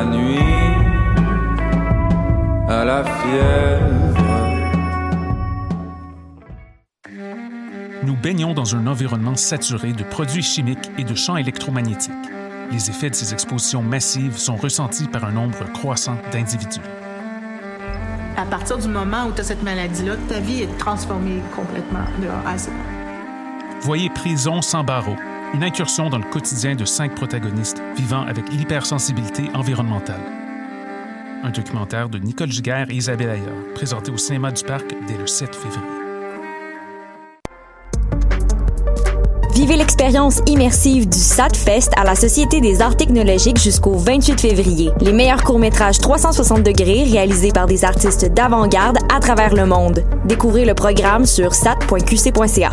la nuit, à la fièvre. Nous baignons dans un environnement saturé de produits chimiques et de champs électromagnétiques. Les effets de ces expositions massives sont ressentis par un nombre croissant d'individus. À partir du moment où tu as cette maladie-là, ta vie est transformée complètement de A à Z. Voyez Prison sans barreaux, une incursion dans le quotidien de cinq protagonistes vivant avec l'hypersensibilité environnementale. Un documentaire de Nicole Giguère et Isabelle Ayer, présenté au cinéma du Parc dès le 7 février. Vivez l'expérience immersive du SATFest à la Société des arts technologiques jusqu'au 28 février. Les meilleurs courts-métrages 360 degrés réalisés par des artistes d'avant-garde à travers le monde. Découvrez le programme sur sat.qc.ca.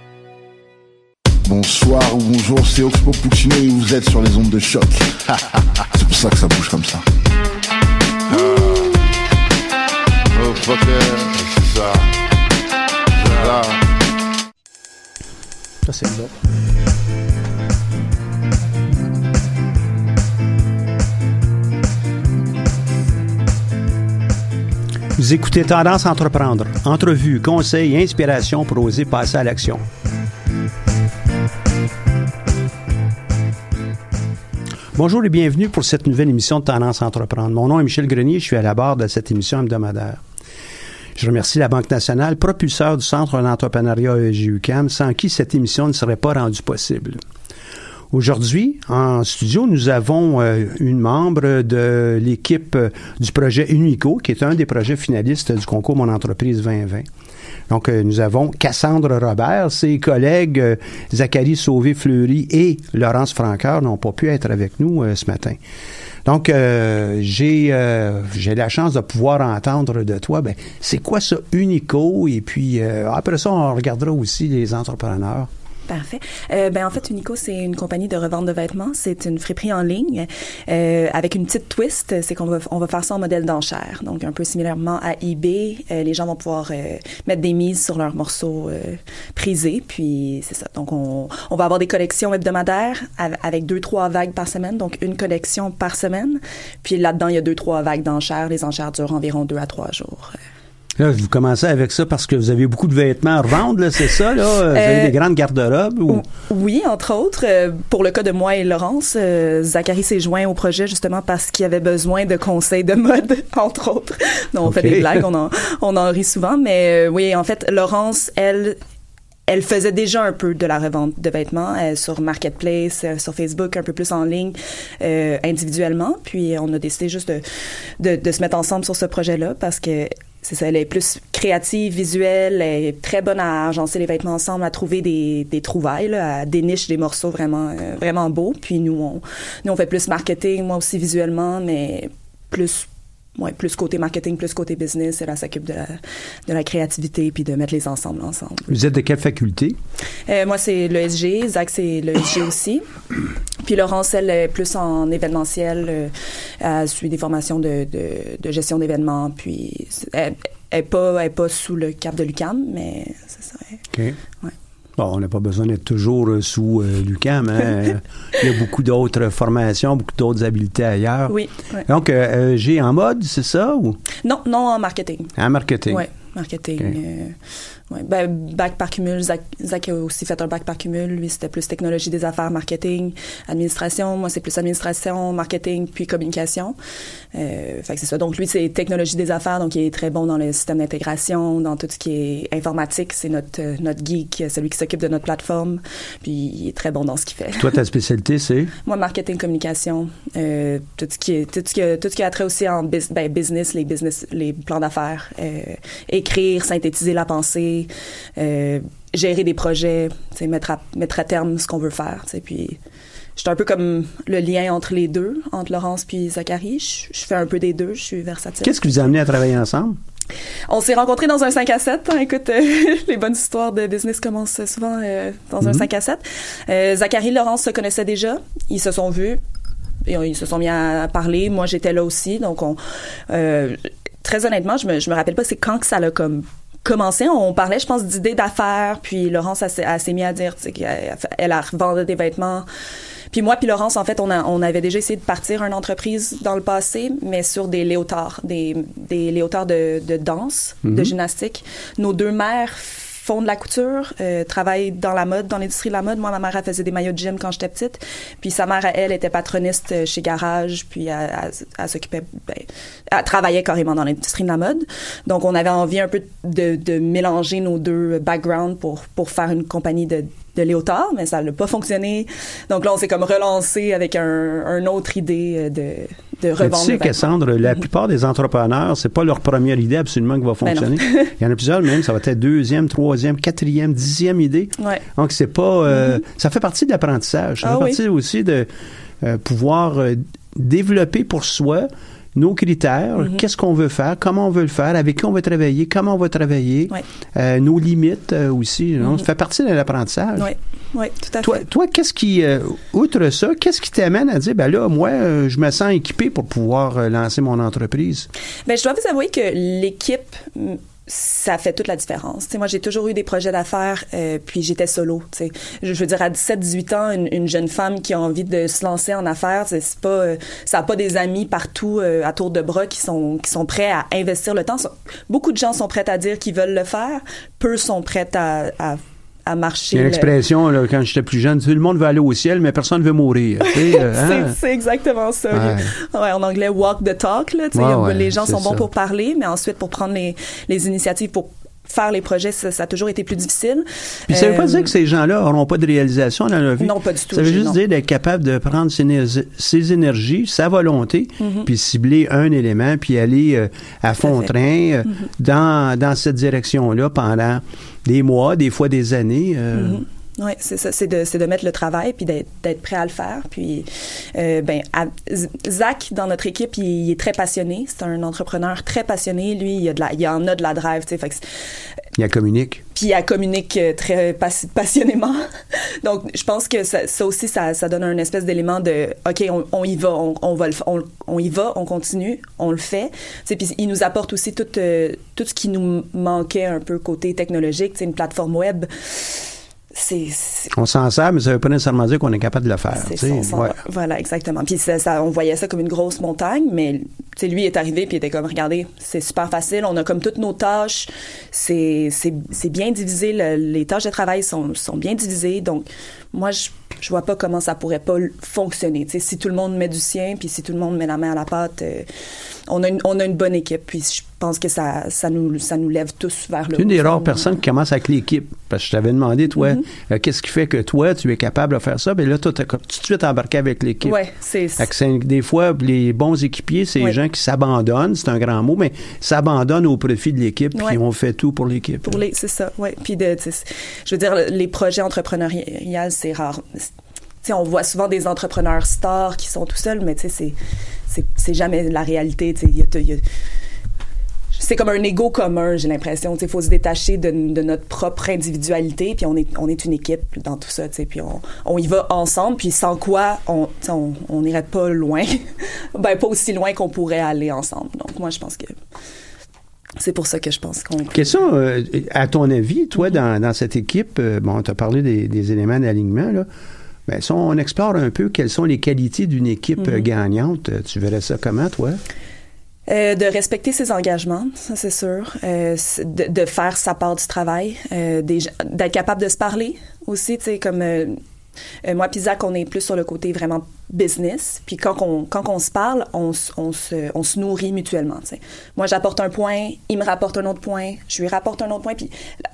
Bonsoir ou bonjour, c'est Oxpo Puccino et vous êtes sur les ondes de choc. c'est pour ça que ça bouge comme ça. Oh c'est ça. Là. Ça c'est bon. Vous écoutez Tendance à entreprendre. Entrevue, conseils et inspiration pour oser passer à l'action. Bonjour et bienvenue pour cette nouvelle émission de Tendance à entreprendre. Mon nom est Michel Grenier, je suis à la barre de cette émission hebdomadaire. Je remercie la Banque nationale, propulseur du Centre d'entrepreneuriat EGUCAM, sans qui cette émission ne serait pas rendue possible. Aujourd'hui, en studio, nous avons euh, une membre de l'équipe euh, du projet Unico, qui est un des projets finalistes du concours Mon entreprise 2020. Donc, euh, nous avons Cassandre Robert, ses collègues euh, Zachary Sauvé-Fleury et Laurence Franqueur n'ont pas pu être avec nous euh, ce matin. Donc, j'ai j'ai la chance de pouvoir entendre de toi, ben, c'est quoi ça, Unico? Et puis, après ça, on regardera aussi les entrepreneurs. Parfait. Euh, ben en fait, Unico, c'est une compagnie de revente de vêtements. C'est une friperie en ligne euh, avec une petite twist, c'est qu'on va on va faire ça en modèle d'enchère. Donc un peu similairement à eBay, euh, les gens vont pouvoir euh, mettre des mises sur leurs morceaux euh, prisés. Puis c'est ça. Donc on, on va avoir des collections hebdomadaires avec deux trois vagues par semaine. Donc une collection par semaine. Puis là-dedans, il y a deux trois vagues d'enchères. Les enchères durent environ deux à trois jours. Là, vous commencez avec ça parce que vous avez beaucoup de vêtements à revendre, c'est ça, là? Vous avez Euh, des grandes garde-robes? Ou... Oui, entre autres. Euh, pour le cas de moi et Laurence, euh, Zachary s'est joint au projet justement parce qu'il avait besoin de conseils de mode, entre autres. Donc, on fait des blagues, on en, on en rit souvent. Mais oui, en fait, Laurence, elle, elle faisait déjà un peu de la revente de vêtements euh, sur Marketplace, euh, sur Facebook, un peu plus en ligne, euh, individuellement. Puis on a décidé juste de, de, de se mettre ensemble sur ce projet-là parce que c'est ça, elle est plus créative, visuelle, elle est très bonne à agencer les vêtements ensemble, à trouver des, trouvailles, là, à dénicher des morceaux vraiment, euh, vraiment beaux. Puis nous on, nous, on fait plus marketing, moi aussi visuellement, mais plus ouais, plus côté marketing, plus côté business. Elle, elle s'occupe de la, de la créativité puis de mettre les ensembles ensemble. Vous êtes de quelle faculté? Euh, moi, c'est l'ESG. Zach, c'est l'ESG aussi. Puis Laurence, elle est plus en événementiel. Euh, elle suit des formations de, de, de gestion d'événements. Puis elle n'est pas, elle est pas sous le cap de l'UCAM, mais c'est ça. OK. Ouais. Bon, on n'a pas besoin d'être toujours euh, sous euh, l'UQAM. Hein? Il y a beaucoup d'autres formations, beaucoup d'autres habiletés ailleurs. Oui. ouais. Donc, euh, j'ai en mode, c'est ça? Ou? Non, non, en marketing. En marketing. Oui, marketing. Ouais. Ben, bac par cumul. Zach, Zach a aussi fait un bac par cumul. Lui, c'était plus technologie des affaires, marketing, administration. Moi, c'est plus administration, marketing, puis communication. Euh, fait que c'est ça. Donc, lui, c'est technologie des affaires. Donc, il est très bon dans le système d'intégration, dans tout ce qui est informatique. C'est notre, euh, notre geek, celui qui s'occupe de notre plateforme. Puis, il est très bon dans ce qu'il fait. Toi, ta spécialité, c'est? Moi, marketing, communication, euh, tout ce qui est tout ce qui a, tout ce qui a trait aussi en ben, business, les business, les plans d'affaires, euh, écrire, synthétiser la pensée, euh, gérer des projets, mettre à mettre à terme ce qu'on veut faire, puis je suis un peu comme le lien entre les deux, entre Laurence puis Zachary. Je, je fais un peu des deux, je suis versatile. Qu'est-ce qui vous a amené à travailler ensemble? On s'est rencontrés dans un 5 à 7. hein. Écoute, euh, les bonnes histoires de business commencent souvent euh, dans un Mhm. 5 à 7. Euh, Zachary et Laurence se connaissaient déjà. Ils se sont vus et ils se sont mis à parler. Moi, j'étais là aussi. Donc, on, très honnêtement, je me, je me rappelle pas c'est quand que ça l'a comme commencé. On parlait, je pense, d'idées d'affaires. Puis Laurence, s'est- mise à dire qu'elle elle a revendu des vêtements. Puis moi, puis Laurence, en fait, on, a, on avait déjà essayé de partir une entreprise dans le passé, mais sur des léotards, des, des léotards de, de danse, de Mhm. gymnastique. Nos deux mères font de la couture, euh, travaillent dans la mode, dans l'industrie de la mode. Moi, ma mère, elle faisait des maillots de gym quand j'étais petite. Puis sa mère, elle, était patroniste euh, chez Garage, puis elle, elle- s'occupait, ben, elle travaillait carrément dans l'industrie de la mode. Donc, on avait envie un peu de, de mélanger nos deux backgrounds pour, pour faire une compagnie de de léotard, mais ça n'a pas fonctionné. Donc là, on s'est comme relancé avec un, un autre idée euh, de, de Mais revendre. tu sais. Cassandre, la plupart des entrepreneurs, c'est pas leur première idée absolument qui va Ben fonctionner. Il y en a plusieurs, même, ça va être deuxième, troisième, quatrième, dixième idée. Ouais. Donc, c'est pas. euh, Ça fait partie de l'apprentissage. Ça Ah fait oui. partie aussi de euh, pouvoir euh, développer pour soi nos critères, Mhm. qu'est-ce qu'on veut faire, comment on veut le faire, avec qui on veut travailler, comment on va travailler, euh, nos limites euh, aussi. Mhm. Ça fait partie de l'apprentissage. Oui, oui, tout à Toi, fait. toi qu'est-ce qui, euh, outre ça, qu'est-ce qui t'amène à dire, ben là, moi, je me sens équipé pour pouvoir lancer mon entreprise? Ben, je dois vous avouer que l'équipe, ça fait toute la différence. Tu sais, moi, j'ai toujours eu des projets d'affaires, euh, puis j'étais solo. Je, veux dire, à 17-18 ans, une, une jeune femme qui a envie de se lancer en affaires, c'est pas, euh, ça n'a pas des amis partout euh, à tour de bras qui sont, qui sont prêts à investir le temps. Beaucoup de gens sont prêts à dire qu'ils veulent le faire. Peu sont prêts à, à, à marcher. Il y a une le- quand j'étais plus jeune, tout le monde veut aller au ciel, mais personne ne veut mourir. hein? C'est- exactement ça. Ouais. Ouais, en anglais, walk the talk. Là, Ouais, les gens sont bons ça. pour parler, mais ensuite, pour prendre les, les initiatives, pour faire les projets, ça, ça a toujours été plus difficile. Puis ça veut pas Euh, dire que ces gens-là n'auront pas de réalisation dans leur vie. Non, pas du tout, Ça veut juste non. dire d'être capable de prendre ses, éner- ses énergies, sa volonté, Mhm. puis cibler un élément, puis aller euh, à fond train euh, Mhm. dans, dans cette direction-là pendant des mois, des fois des années. Mhm. Oui, c'est ça, c'est de, de mettre le travail puis d'être, prêt à le faire. Puis, euh, ben, à- Zach, dans notre équipe, il, il est très passionné. C'est un entrepreneur très passionné. Lui, il, a de la, il en a de la drive, tu sais. Fait que Il communique. puis elle communique euh, très pas- passionnément. Donc, je pense que ça, ça aussi, ça, ça donne un espèce d'élément de, OK, on, on y va, on, on va le, on, on y va, on continue, on le fait. Puis il nous apporte aussi tout, euh, tout ce qui nous manquait un peu côté technologique, tu sais, une plateforme web. On s'en sert, mais ça veut pas nécessairement dire qu'on est capable de le faire. ouais. Voilà, exactement. Puis ça, ça- on voyait ça comme une grosse montagne, mais lui est arrivé puis il était comme, regardez, c'est super facile. On a comme toutes nos tâches, c'est bien divisé. le- les tâches de travail sont, sont bien divisées. Donc, moi, je je vois pas comment ça pourrait pas fonctionner. Si tout le monde met du sien, puis si tout le monde met la main à la pâte, euh, on a une on a une bonne équipe. Puis je pense que ça ça nous ça nous lève tous vers le C'est une haut. des rares personnes qui commence avec l'équipe. Parce que je t'avais demandé, toi, Mhm. euh, qu'est-ce qui fait que toi, tu es capable de faire ça? Bien là, toi, tu tout de suite embarqué avec l'équipe. Ouais, c'est c'est- des fois, les bons équipiers, c'est les gens qui s'abandonnent, c'est un grand mot, mais s'abandonnent au profit de l'équipe, puis on fait tout pour l'équipe. Pour les, c'est ça, ouais. Puis de, je veux dire, les projets entrepreneuriales, c'est rare. On voit souvent des entrepreneurs stars qui sont tout seuls, mais c'est, c'est jamais la réalité. tu sais. Il y a- il y a- c'est comme un ego commun, j'ai l'impression. Il faut se détacher de, de notre propre individualité, puis on est, on est une équipe dans tout ça, puis on, on y va ensemble, puis sans quoi on sais, on n'irait pas loin, ben pas aussi loin qu'on pourrait aller ensemble. Donc moi, je pense que c'est pour ça que je pense qu'on... Quels sont, euh, à ton avis, toi, dans, dans cette équipe, euh, bon, tu as parlé des, des éléments d'alignement, là. Ben, si on explore un peu quelles sont les qualités d'une équipe euh, Mhm. gagnante, euh, tu verrais ça comment, toi? Euh, de respecter ses engagements, ça c'est sûr. Euh, de, de faire sa part du travail, euh, d'être capable de se parler aussi, tu sais, comme moi puis Zach, on est plus sur le côté vraiment business. Puis quand on, quand on se parle, on, on, se, on se nourrit mutuellement, tu sais. Moi, j'apporte un point, il me rapporte un autre point, je lui rapporte un autre point, puis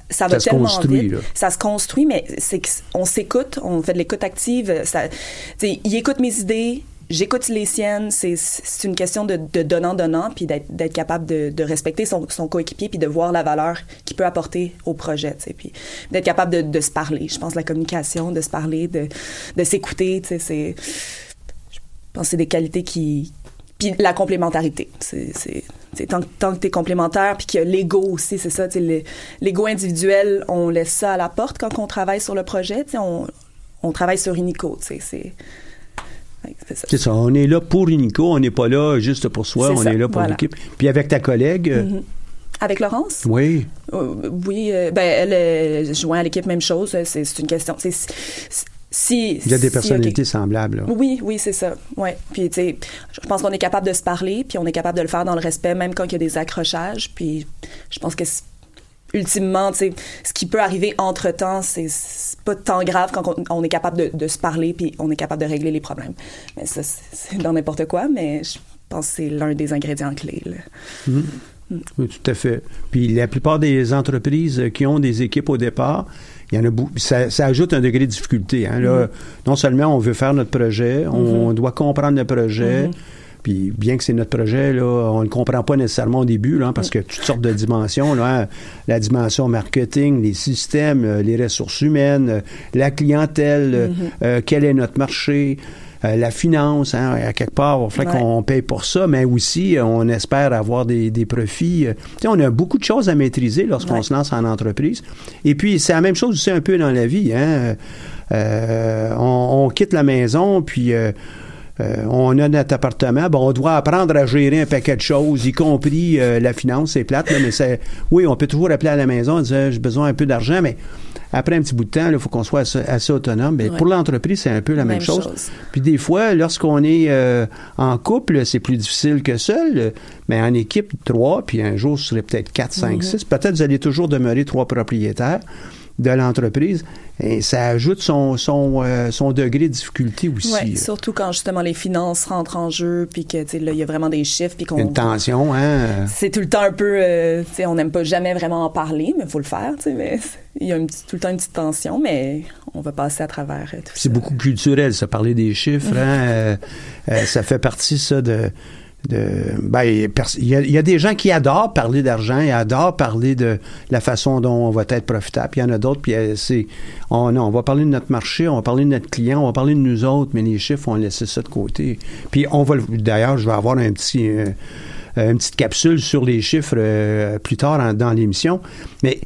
ça va Ça se tellement construit, vite. là. Ça se construit, mais c'est qu'on s'écoute, on fait de l'écoute active. Ça, tu sais, il écoute mes idées, j'écoute les siennes. C'est, c'est une question de, de donnant-donnant, puis d'être, d'être capable de, de respecter son, son coéquipier, puis de voir la valeur qu'il peut apporter au projet, tu sais, puis d'être capable de, de se parler. Je pense la communication, de se parler, de, de s'écouter, tu sais, c'est... Je pense c'est des qualités qui... Puis la complémentarité. C'est, c'est, tant, tant que tu es complémentaire, puis qu'il y a l'ego aussi, c'est ça. le- L'ego individuel, on laisse ça à la porte quand on travaille sur le projet. On, on travaille sur sais, C'est, c'est ça. C'est ça, on est là pour Unico, on n'est pas là juste pour soi, on ça, est là pour voilà. l'équipe. Puis avec ta collègue, euh, Mhm. Avec Laurence? oui, Euh, oui, euh, ben, elle est joint à l'équipe, même chose. C'est, une question. c'est- Si, il y a des si- personnalités semblables. là. Oui, oui, c'est ça. Ouais. Puis, tu sais, je pense qu'on est capable de se parler, puis on est capable de le faire dans le respect, même quand il y a des accrochages. Puis, je pense que ultimement, tu sais, ce qui peut arriver entre temps, c'est pas tant grave quand on, on est capable de, de se parler, puis on est capable de régler les problèmes. Mais ça, c'est- dans n'importe quoi, mais je pense que c'est l'un des ingrédients clés. là. Mhm. Oui, tout à fait. Puis la plupart des entreprises qui ont des équipes au départ, il y en a beaucoup. Ça, ça ajoute un degré de difficulté. hein. Là, Mhm. Non seulement on veut faire notre projet, on Mhm. doit comprendre le projet. Puis bien que c'est notre projet, là, on ne le comprend pas nécessairement au début, là, parce que toutes sortes de dimensions, là, hein. la dimension marketing, les systèmes, euh, les ressources humaines, euh, la clientèle, euh, Mhm. euh, quel est notre marché, euh, la finance, hein, à quelque part, il Ouais. qu'on paye pour ça, mais aussi, euh, on espère avoir des, des profits. euh. On a beaucoup de choses à maîtriser lorsqu'on Ouais. se lance en entreprise. Et puis, c'est la même chose aussi un peu dans la vie. Hein. On, on quitte la maison, puis... euh, on a notre appartement, bon, on doit apprendre à gérer un paquet de choses, y compris euh, la finance, c'est plate, là, mais c'est, oui, on peut toujours appeler à la maison, dire j'ai besoin un peu d'argent, mais après un petit bout de temps, il faut qu'on soit assez, assez autonome. Ouais. Pour l'entreprise, c'est un peu la même, Même chose. chose. Puis des fois, lorsqu'on est euh, en couple, c'est plus difficile que seul, mais en équipe, trois, puis un jour, ce serait peut-être quatre, cinq, Mhm. six. Peut-être vous allez toujours demeurer trois propriétaires de l'entreprise, et ça ajoute son, son, euh, son degré de difficulté aussi. Ouais, là. surtout quand justement les finances rentrent en jeu, puis que tu sais, là il y a vraiment des chiffres, puis qu'on Une tension, hein? c'est tout le temps un peu, euh, tu sais, on n'aime pas jamais vraiment en parler, mais faut le faire, tu sais, mais il y a une tout le temps une petite tension, mais on va passer à travers euh, tout C'est beaucoup culturel, ça, parler des chiffres. Mhm. hein, euh, ça fait partie, ça, de. Ben, il y a il y, des gens qui adorent parler d'argent et adorent parler de la façon dont on va être profitable. Puis il y en a d'autres, puis euh, c'est. On, non, on va parler de notre marché, on va parler de notre client, on va parler de nous autres, mais les chiffres, on va laisser ça de côté. Puis on va. le- D'ailleurs, je vais avoir un petit. euh, une petite capsule sur les chiffres euh, plus tard en- dans l'émission. Mais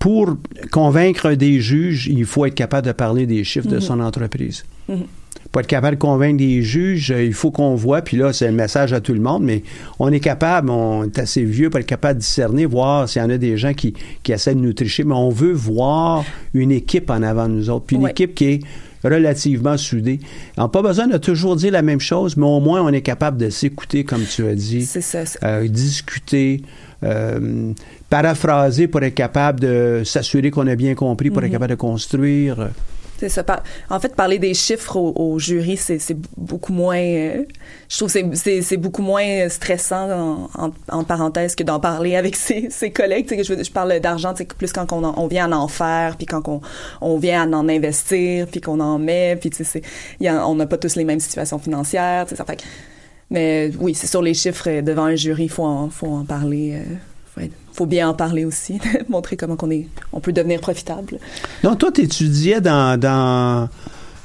pour convaincre des juges, il faut être capable de parler des chiffres de Mhm. son entreprise. Mhm. Pour être capable de convaincre des juges, euh, il faut qu'on voit, puis là, c'est le message à tout le monde, mais on est capable, on est assez vieux pour être capable de discerner, voir s'il y en a des gens qui, qui essaient de nous tricher, mais on veut voir une équipe en avant de nous autres, puis une Ouais. équipe qui est relativement soudée. On n'a pas besoin de toujours dire la même chose, mais au moins on est capable de s'écouter, comme tu as dit. C'est ça. c'est- Euh, discuter, euh, paraphraser pour être capable de s'assurer qu'on a bien compris, pour être Mhm. capable de construire. C'est ça. Par- En fait, parler des chiffres au, jury, c'est c'est beaucoup moins. euh, je trouve c'est- c'est c'est beaucoup moins stressant en, en, en parenthèse que d'en parler avec ses, ses collègues. Je, je parle d'argent, que plus quand on, on vient à en faire, puis quand on, on vient à en investir, puis qu'on en met, puis c'est- on n'a pas tous les mêmes situations financières. Ça fait mais oui, c'est sur les chiffres devant un jury, faut en, faut en parler. euh, faut, bien en parler aussi, montrer comment on est, on peut devenir profitable. Donc, toi, tu étudiais dans, dans,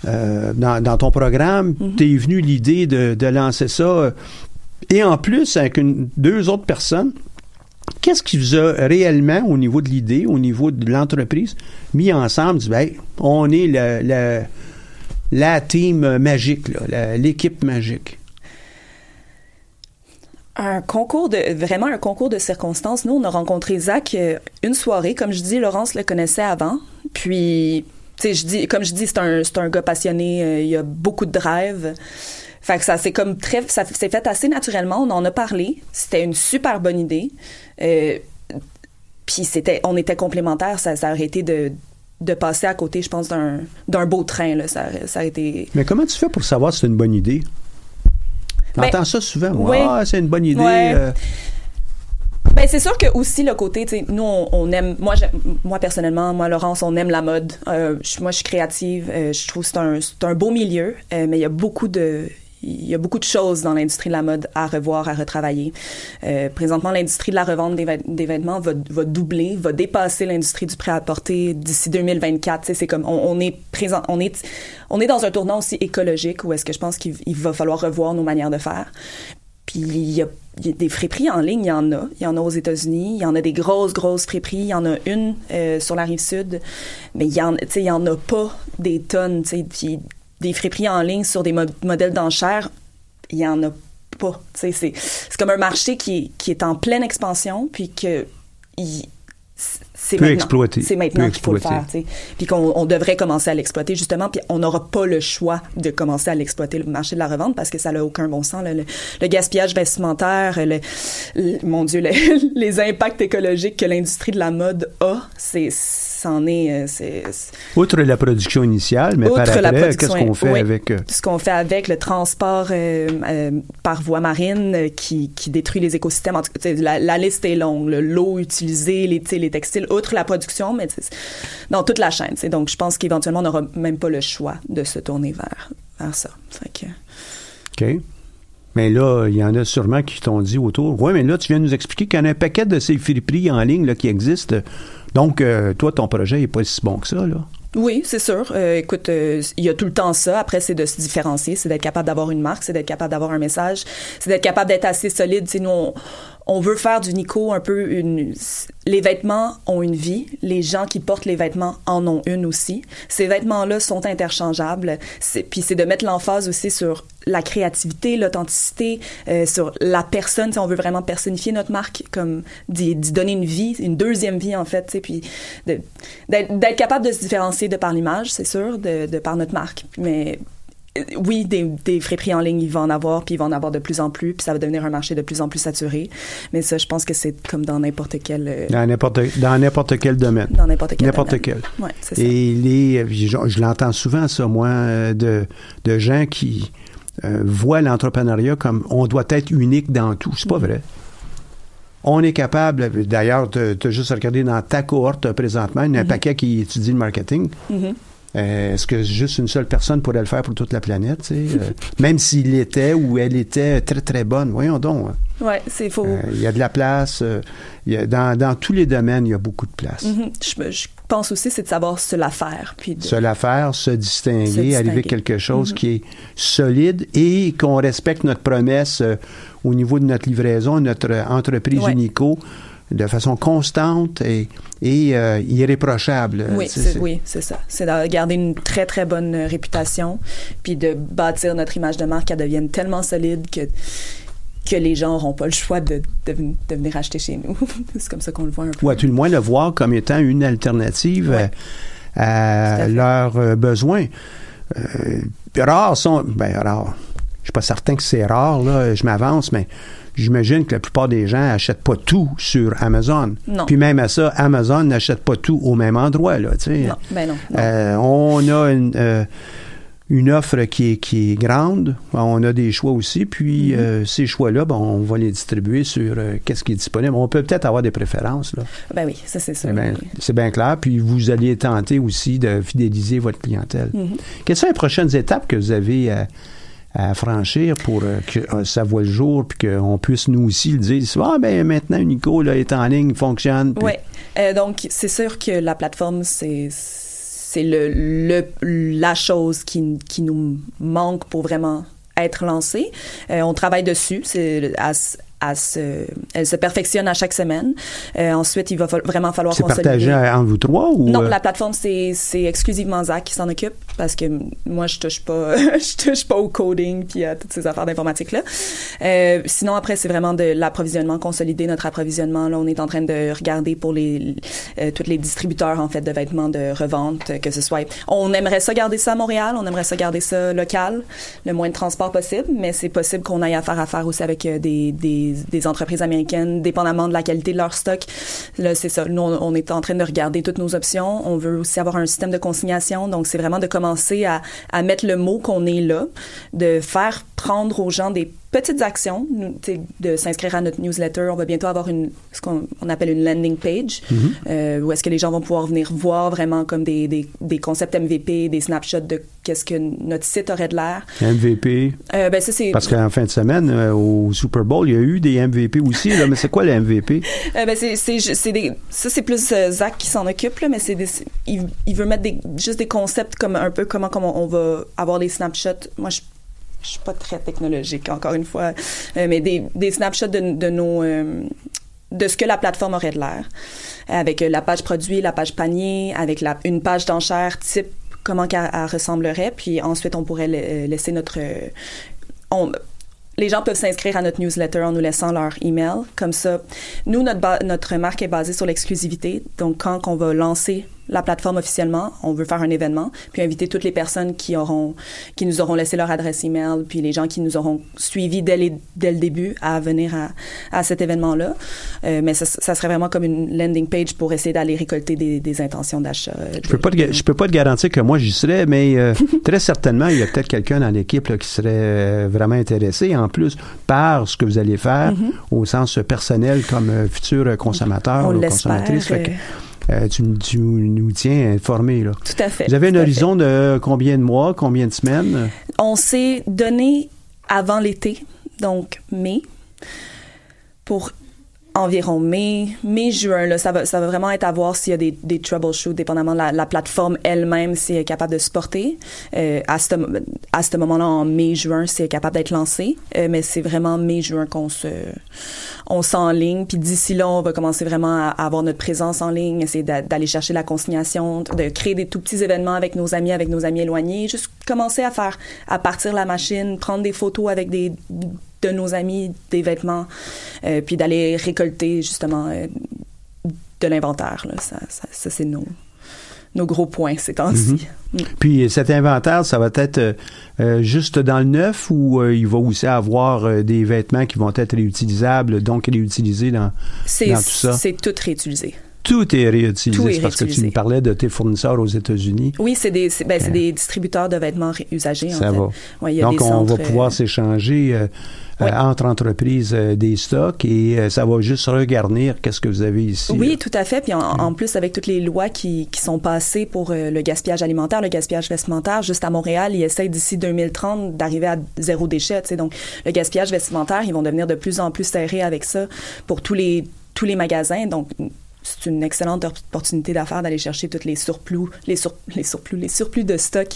euh, dans, dans ton programme, Mhm. t'es venu l'idée de, de lancer ça. Et en plus, avec une, deux autres personnes, qu'est-ce qui vous a réellement, au niveau de l'idée, au niveau de l'entreprise, mis ensemble, dit, ben, on est le, le- la team magique, l'équipe magique? Un concours de vraiment un concours de circonstances. Nous, on a rencontré Zach euh, une soirée, comme je dis, Laurence le connaissait avant. Puis, tu sais, je dis, comme je dis, c'est un un gars passionné. euh, il a beaucoup de drive. Fait que ça c'est comme très, ça s'est fait assez naturellement. On en a parlé. C'était une super bonne idée. Euh, puis c'était, on était complémentaires. Ça, ça aurait été de passer à côté, je pense, d'un d'un beau train. Mais comment tu fais pour savoir si c'est une bonne idée? Ben, J'entends ça souvent. moi. oui. Ah, c'est une bonne idée. Ouais. euh, Ben c'est sûr que aussi le côté, tu sais, nous on, on aime, moi j'aime- moi personnellement, moi Laurence, on aime la mode. Euh, je- moi je suis créative, euh, je trouve que c'est un c'est un beau milieu, euh, mais il y a beaucoup de il y a beaucoup de choses dans l'industrie de la mode à revoir, à retravailler. Euh, présentement, l'industrie de la revente des, vêt- des vêtements va, doubler, va dépasser l'industrie du prêt-à-porter d'ici 2024. Tu sais, C'est comme on, est présent, on est on est dans un tournant aussi écologique où est-ce que je pense qu'il il va falloir revoir nos manières de faire. Puis il y a, il y a des friperies en ligne, il y en a. Il y en a aux États-Unis. Il y en a des grosses, grosses friperies. Il y en a une euh, sur la rive sud. Mais il y en, il y en a pas des tonnes. Puis des friperies en ligne sur des mo- modèles d'enchères, il y en a pas. C'est, comme un marché qui, est- qui est en pleine expansion, puis que c'est maintenant. C'est maintenant qu'il faut le faire. Puis qu'on on devrait commencer à l'exploiter justement, puis on n'aura pas le choix de commencer à l'exploiter le marché de la revente parce que ça n'a aucun bon sens. là. Le, le gaspillage vestimentaire, le, le- mon Dieu, le- les impacts écologiques que l'industrie de la mode a, c'est c'en est, euh, c'est outre la production initiale, mais par après, qu'est-ce qu'on fait oui. avec... euh, ce qu'on fait avec le transport euh, euh, par voie marine qui, qui détruit les écosystèmes. En tout cas, tu sais, la, la liste est longue. le- L'eau utilisée, les, textiles, outre la production, mais dans toute la chaîne. Donc, je pense qu'éventuellement, on n'aura même pas le choix de se tourner vers, vers ça. Fait que- OK. Mais là, il y en a sûrement qui t'ont dit autour. Oui, mais là, tu viens de nous expliquer qu'il y en a un paquet de ces friperies en ligne là, qui existent. Donc, euh, toi, ton projet n'est pas si bon que ça, là. Oui, c'est sûr. Euh, écoute, euh, il y a tout le temps ça. Après, c'est de se différencier, c'est d'être capable d'avoir une marque, c'est d'être capable d'avoir un message, c'est d'être capable d'être assez solide. Tu sais, nous, on, on veut faire du Nico un peu une... Les vêtements ont une vie. Les gens qui portent les vêtements en ont une aussi. Ces vêtements-là sont interchangeables. Puis c'est de mettre l'emphase aussi sur la créativité, l'authenticité, euh, sur la personne. Sais, on veut vraiment personnifier notre marque, comme d'y donner une vie, une deuxième vie en fait. Puis d'être capable de se différencier de par l'image, c'est sûr, de, de par notre marque. Mais oui, des, des friperies en ligne, il va en avoir, puis il va en avoir de plus en plus, puis ça va devenir un marché de plus en plus saturé. Mais ça, je pense que c'est comme dans n'importe quel... euh, Dans n'importe, dans n'importe quel domaine. Dans n'importe quel N'importe domaine. quel. Ouais, c'est ça. Et les, je, je l'entends souvent, ça, moi, euh, de, de gens qui euh, voient l'entrepreneuriat comme on doit être unique dans tout. C'est pas Mm-hmm. vrai. On est capable, d'ailleurs, tu as juste regardé dans ta cohorte présentement, il y a un Mhm. paquet qui étudie le marketing. Mhm. Euh, Est-ce que juste une seule personne pourrait le faire pour toute la planète? tu sais? Euh, même s'il était ou elle était très, très bonne. Voyons donc. hein. Ouais, c'est faux. Euh, Il y a de la place. il y a- dans, dans tous les domaines, il y a beaucoup de place. Mhm. je, je pense aussi, c'est de savoir se la faire. Puis de- Se la faire, se distinguer, Se distinguer. arriver à quelque chose Mhm. qui est solide et qu'on respecte notre promesse au niveau de notre livraison, notre entreprise Ouais. Unico de façon constante et, et euh, irréprochable. Oui, c'est, oui, ça. C'est de garder une très, très bonne réputation, puis de bâtir notre image de marque qu'elle devienne tellement solide que, que les gens n'auront pas le choix de, de, de venir acheter chez nous. c'est comme ça qu'on le voit un peu. ou à tout le moins le voir comme étant une alternative euh, à, leurs euh, besoins. Euh, rares sont, ben rares. Je suis pas certain que c'est rare là, je m'avance, mais j'imagine que la plupart des gens achètent pas tout sur Amazon. Non. Puis même à ça, Amazon n'achète pas tout au même endroit là. Non, ben non. non. Euh, on a une, euh, une offre qui est, qui est grande. On a des choix aussi. Puis Mm-hmm. euh, ces choix-là, ben, on va les distribuer sur qu'est-ce qui est disponible. On peut peut-être avoir des préférences. Là. Ben oui, ça c'est sûr. C'est bien, oui. c'est bien clair. Puis vous allez tenter aussi de fidéliser votre clientèle. Mhm. Quelles sont les prochaines étapes que vous avez à, à franchir pour euh, que euh, ça voit le jour puis qu'on puisse nous aussi le dire? Ah, ben maintenant, Nico là, est en ligne, fonctionne. puis- Oui. Euh, donc, c'est sûr que la plateforme, c'est c'est le, le, la chose qui, qui nous manque pour vraiment être lancée. Euh, on travaille dessus. C'est à, à se, elle se perfectionne à chaque semaine. Euh, ensuite, il va fa- vraiment falloir C'est consolider. partagé entre vous trois ou Non, euh, la plateforme c'est c'est exclusivement Zach qui s'en occupe parce que moi je touche pas je touche pas au coding puis à toutes ces affaires d'informatique là. Euh, sinon après c'est vraiment de l'approvisionnement consolider notre approvisionnement là on est en train de regarder pour les euh, tous les distributeurs en fait de vêtements de revente que ce soit on aimerait ça garder ça à Montréal, on aimerait ça garder ça local, le moins de transport possible, mais c'est possible qu'on aille à faire affaire aussi avec euh, des, des, entreprises américaines dépendamment de la qualité de leur stock. Là c'est ça, nous on, on est en train de regarder toutes nos options, on veut aussi avoir un système de consignation, donc c'est vraiment de commencer à, à mettre le mot qu'on est là, de faire prendre aux gens des petites actions, nous, de s'inscrire à notre newsletter. On va bientôt avoir une, ce qu'on on appelle une landing page, Mhm. euh, où est-ce que les gens vont pouvoir venir voir vraiment comme des, des, des concepts MVP, des snapshots de qu'est-ce que notre site aurait de l'air. MVP. Euh, ben ça Parce qu'en fin de semaine, euh, au Super Bowl, il y a eu des MVP aussi. Là, mais c'est quoi le MVP? Euh, ben c'est ça c'est plus Zach qui s'en occupe là mais c'est- il, il veut mettre des juste des concepts comme un peu comment comment on va avoir des snapshots moi je je suis pas très technologique encore une fois euh, mais des des snapshots de, de nos euh, de ce que la plateforme aurait de l'air avec euh, la page produit la page panier avec la une page d'enchère type comment qu'elle elle ressemblerait puis ensuite on pourrait la- laisser notre on, les gens peuvent s'inscrire à notre newsletter en nous laissant leur email. Comme ça, nous, notre, notre marque est basée sur l'exclusivité. Donc, quand on va lancer la plateforme officiellement, on veut faire un événement, puis inviter toutes les personnes qui auront, qui nous auront laissé leur adresse email, puis les gens qui nous auront suivis dès, les- dès le début à venir à, à cet événement-là. Euh, mais ça, ça serait vraiment comme une landing page pour essayer d'aller récolter des, des intentions d'achat. Je peux pas te, je peux pas te garantir que moi j'y serais, mais euh, très certainement il y a peut-être quelqu'un dans l'équipe là, qui serait euh, vraiment intéressé en plus par ce que vous allez faire Mhm. au sens personnel comme euh, futur euh, consommateur On ou consommatrice. Euh, tu, nous tiens informés. Là. Tout à fait. Vous avez un horizon de combien de mois, combien de semaines? On s'est donné avant l'été, donc mai, pour environ mai, mai-juin. Là, ça, va, ça va vraiment être à voir s'il y a des, des troubleshoots, dépendamment de la, la plateforme elle-même, si elle est capable de supporter. Euh, à ce, à ce moment-là, en mai-juin, si elle est capable d'être lancée. Euh, mais c'est vraiment mai-juin qu'on se on s'enligne. Puis d'ici là, on va commencer vraiment à, à avoir notre présence en ligne, essayer d'a- d'aller chercher la consignation, de créer des tout petits événements avec nos amis, avec nos amis éloignés, juste commencer à faire, à partir la machine, prendre des photos avec des de nos amis, des vêtements, euh, puis d'aller récolter justement euh, de l'inventaire. là. Ça, ça, ça, c'est nos, nos gros points ces temps-ci. Mm. Puis cet inventaire, ça va être euh, euh, juste dans le neuf ou euh, il va aussi avoir euh, des vêtements qui vont être réutilisables, donc réutilisés dans, dans tout ça? c'est tout réutilisé. Tout est réutilisé. Tout est parce que tu me parlais de tes fournisseurs aux États-Unis. Oui, c'est des, ben, Euh, des distributeurs de vêtements usagés. en Ça fait. va. Ouais, il y a Donc, des on va pouvoir euh, s'échanger euh, euh, entre entreprises euh, des stocks et euh, ça va juste regarnir qu'est-ce que vous avez ici. Oui, tout à fait. Puis en, en plus, avec toutes les lois qui, qui sont passées pour le gaspillage alimentaire, le gaspillage vestimentaire, juste à Montréal, ils essayent d'ici 2030 d'arriver à zéro déchet. tu sais. Donc, le gaspillage vestimentaire, ils vont devenir de plus en plus serrés avec ça pour tous les, tous les magasins. Donc, c'est une excellente opportunité d'affaires d'aller chercher tous les surplus, les, sur, les surplus, les surplus de stock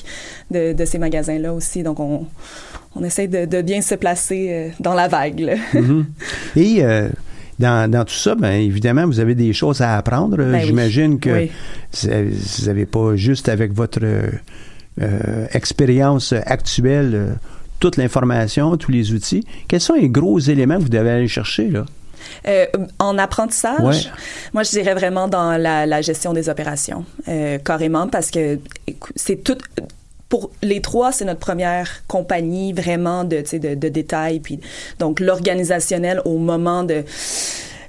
de, de ces magasins-là aussi. Donc, on, on essaie de, de bien se placer euh, dans la vague. là. Mhm. Et euh, dans, dans tout ça, ben, évidemment, vous avez des choses à apprendre. Ben oui. J'imagine que Oui. vous n'avez pas juste avec votre euh, expérience actuelle toute l'information, tous les outils. Quels sont les gros éléments que vous devez aller chercher là? Euh, en apprentissage, Ouais. moi je dirais vraiment dans la, la gestion des opérations, euh, carrément, parce que c'est tout. Pour les trois, c'est notre première compagnie vraiment de, de, de détails, puis donc l'organisationnel au moment de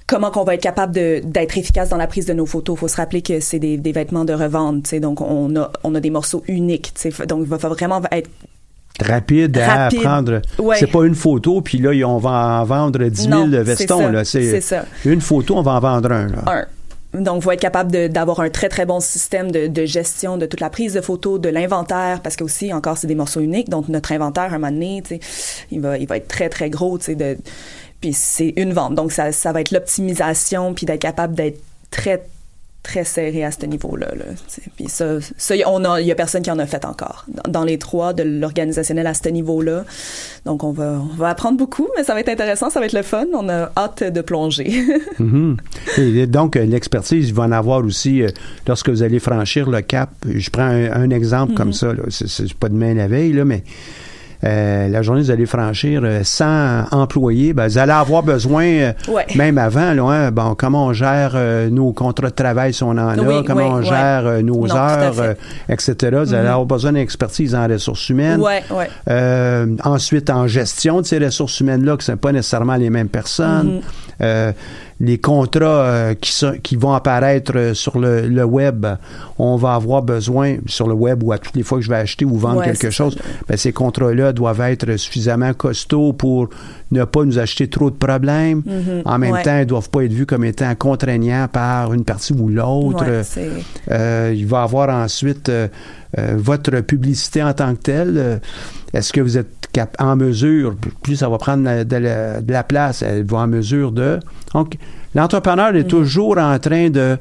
comment qu'on va être capable d'être efficace dans la prise de nos photos. Il faut se rappeler que c'est des, des vêtements de revente, donc on a, on a des morceaux uniques, donc il va vraiment être Rapide à. Ouais. C'est pas une photo, puis là, on va en vendre 10 000 Non, c'est vestons. ça, là. c'est ça. Une photo, on va en vendre un. Là. un. Donc, faut être capable d'avoir un très, très bon système de, de gestion de toute la prise de photos, de l'inventaire, parce que aussi, encore, c'est des morceaux uniques. Donc, notre inventaire, à un moment donné, il va, il va être très, très gros, de, puis c'est une vente. Donc, ça, ça va être l'optimisation, puis d'être capable d'être très, très serré à ce niveau-là. Là, puis ça, ça y- on a, il y a personne qui en a fait encore dans, dans les trois de l'organisationnel à ce niveau-là. Donc on va, on va apprendre beaucoup, mais ça va être intéressant, ça va être le fun. On a hâte de plonger. Mhm. Et donc, euh, l'expertise, il va en avoir aussi euh, lorsque vous allez franchir le cap. Je prends un, un exemple comme Mhm. ça. là. C'est- C'est pas demain la veille, là, mais euh, la journée, vous allez franchir euh, 100 employés. Ben, vous allez avoir besoin, euh, Ouais. même avant, là, hein, bon, comment on gère euh, nos contrats de travail si on en a, comment oui, on gère euh, nos Non, heures, euh, etc. Vous allez Mhm. avoir besoin d'expertise en ressources humaines. Ouais, ouais. Euh, ensuite, en gestion de ces ressources humaines-là, que ce sont pas nécessairement les mêmes personnes. Mhm. Euh, les contrats euh, qui, sont- qui vont apparaître euh, sur le, le web, on va avoir besoin, sur le web ou à toutes les fois que je vais acheter ou vendre Ouais, quelque chose, ben, ces contrats-là doivent être suffisamment costauds pour ne pas nous acheter trop de problèmes. Mhm. En même Ouais. temps, ils ne doivent pas être vus comme étant contraignants par une partie ou l'autre. Ouais, Euh, il va avoir ensuite euh, votre publicité en tant que telle. Euh, Est-ce que vous êtes cap- en mesure, plus ça va prendre de la, de la place, elle va en mesure de... Donc, l'entrepreneur est toujours en train de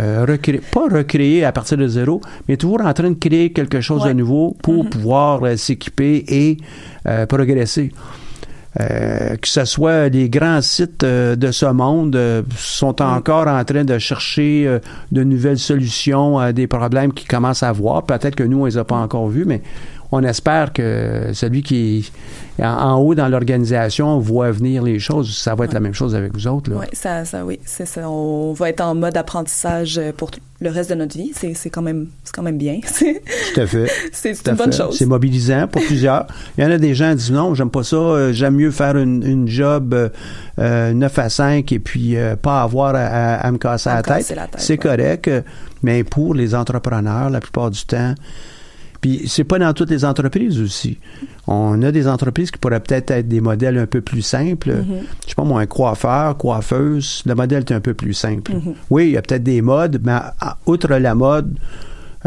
euh, recréer, pas recréer à partir de zéro, mais toujours en train de créer quelque chose de nouveau pour pouvoir euh, s'équiper et euh, progresser. Euh, que ce soit les grands sites euh, de ce monde euh, sont encore en train de chercher euh, de nouvelles solutions à des problèmes qu'ils commencent à voir. Peut-être que nous, on les a pas encore vus, mais on espère que celui qui est en, en haut dans l'organisation voit venir les choses. Ça va être la même chose avec vous autres. Là. Oui, ça, ça, oui, c'est ça. On va être en mode apprentissage euh, pour tout le reste de notre vie. C'est, c'est quand même, c'est quand même bien. C'est, Tout à fait. c'est, à une bonne fait. chose. C'est mobilisant pour plusieurs. Il y en a des gens qui disent non, j'aime pas ça, euh, j'aime mieux faire une, une job euh, euh, 9 à 5 et puis euh, pas avoir à, à- à me casser À la tête. casser la tête, C'est ouais. correct, euh, mais pour les entrepreneurs, la plupart du temps, puis c'est pas dans toutes les entreprises aussi. On a des entreprises qui pourraient peut-être être des modèles un peu plus simples. Mhm. Je sais pas moi, un coiffeur, coiffeuse, le modèle est un peu plus simple. Mhm. Oui, il y a peut-être des modes, mais outre la mode,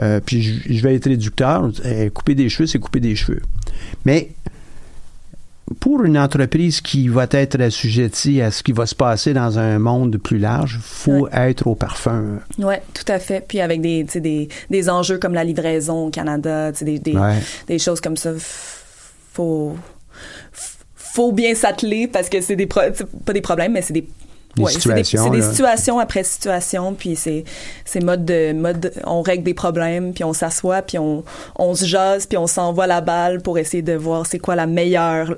euh, puis je, je vais être réducteur, euh, couper des cheveux, c'est couper des cheveux. Mais pour une entreprise qui va être assujettie à ce qui va se passer dans un monde plus large, faut être au parfum. Oui, tout à fait. Puis avec des, tu sais, des, des enjeux comme la livraison au Canada, tu sais, des, des, Ouais. des choses comme ça, faut, faut bien s'atteler parce que c'est des, pro- c'est pas des problèmes, mais c'est des Des ouais, c'est des, situations, c'est des situations après situations, puis c'est c'est mode de mode on règle des problèmes, puis on s'assoit, puis on on se jase, puis on s'envoie la balle pour essayer de voir c'est quoi la meilleure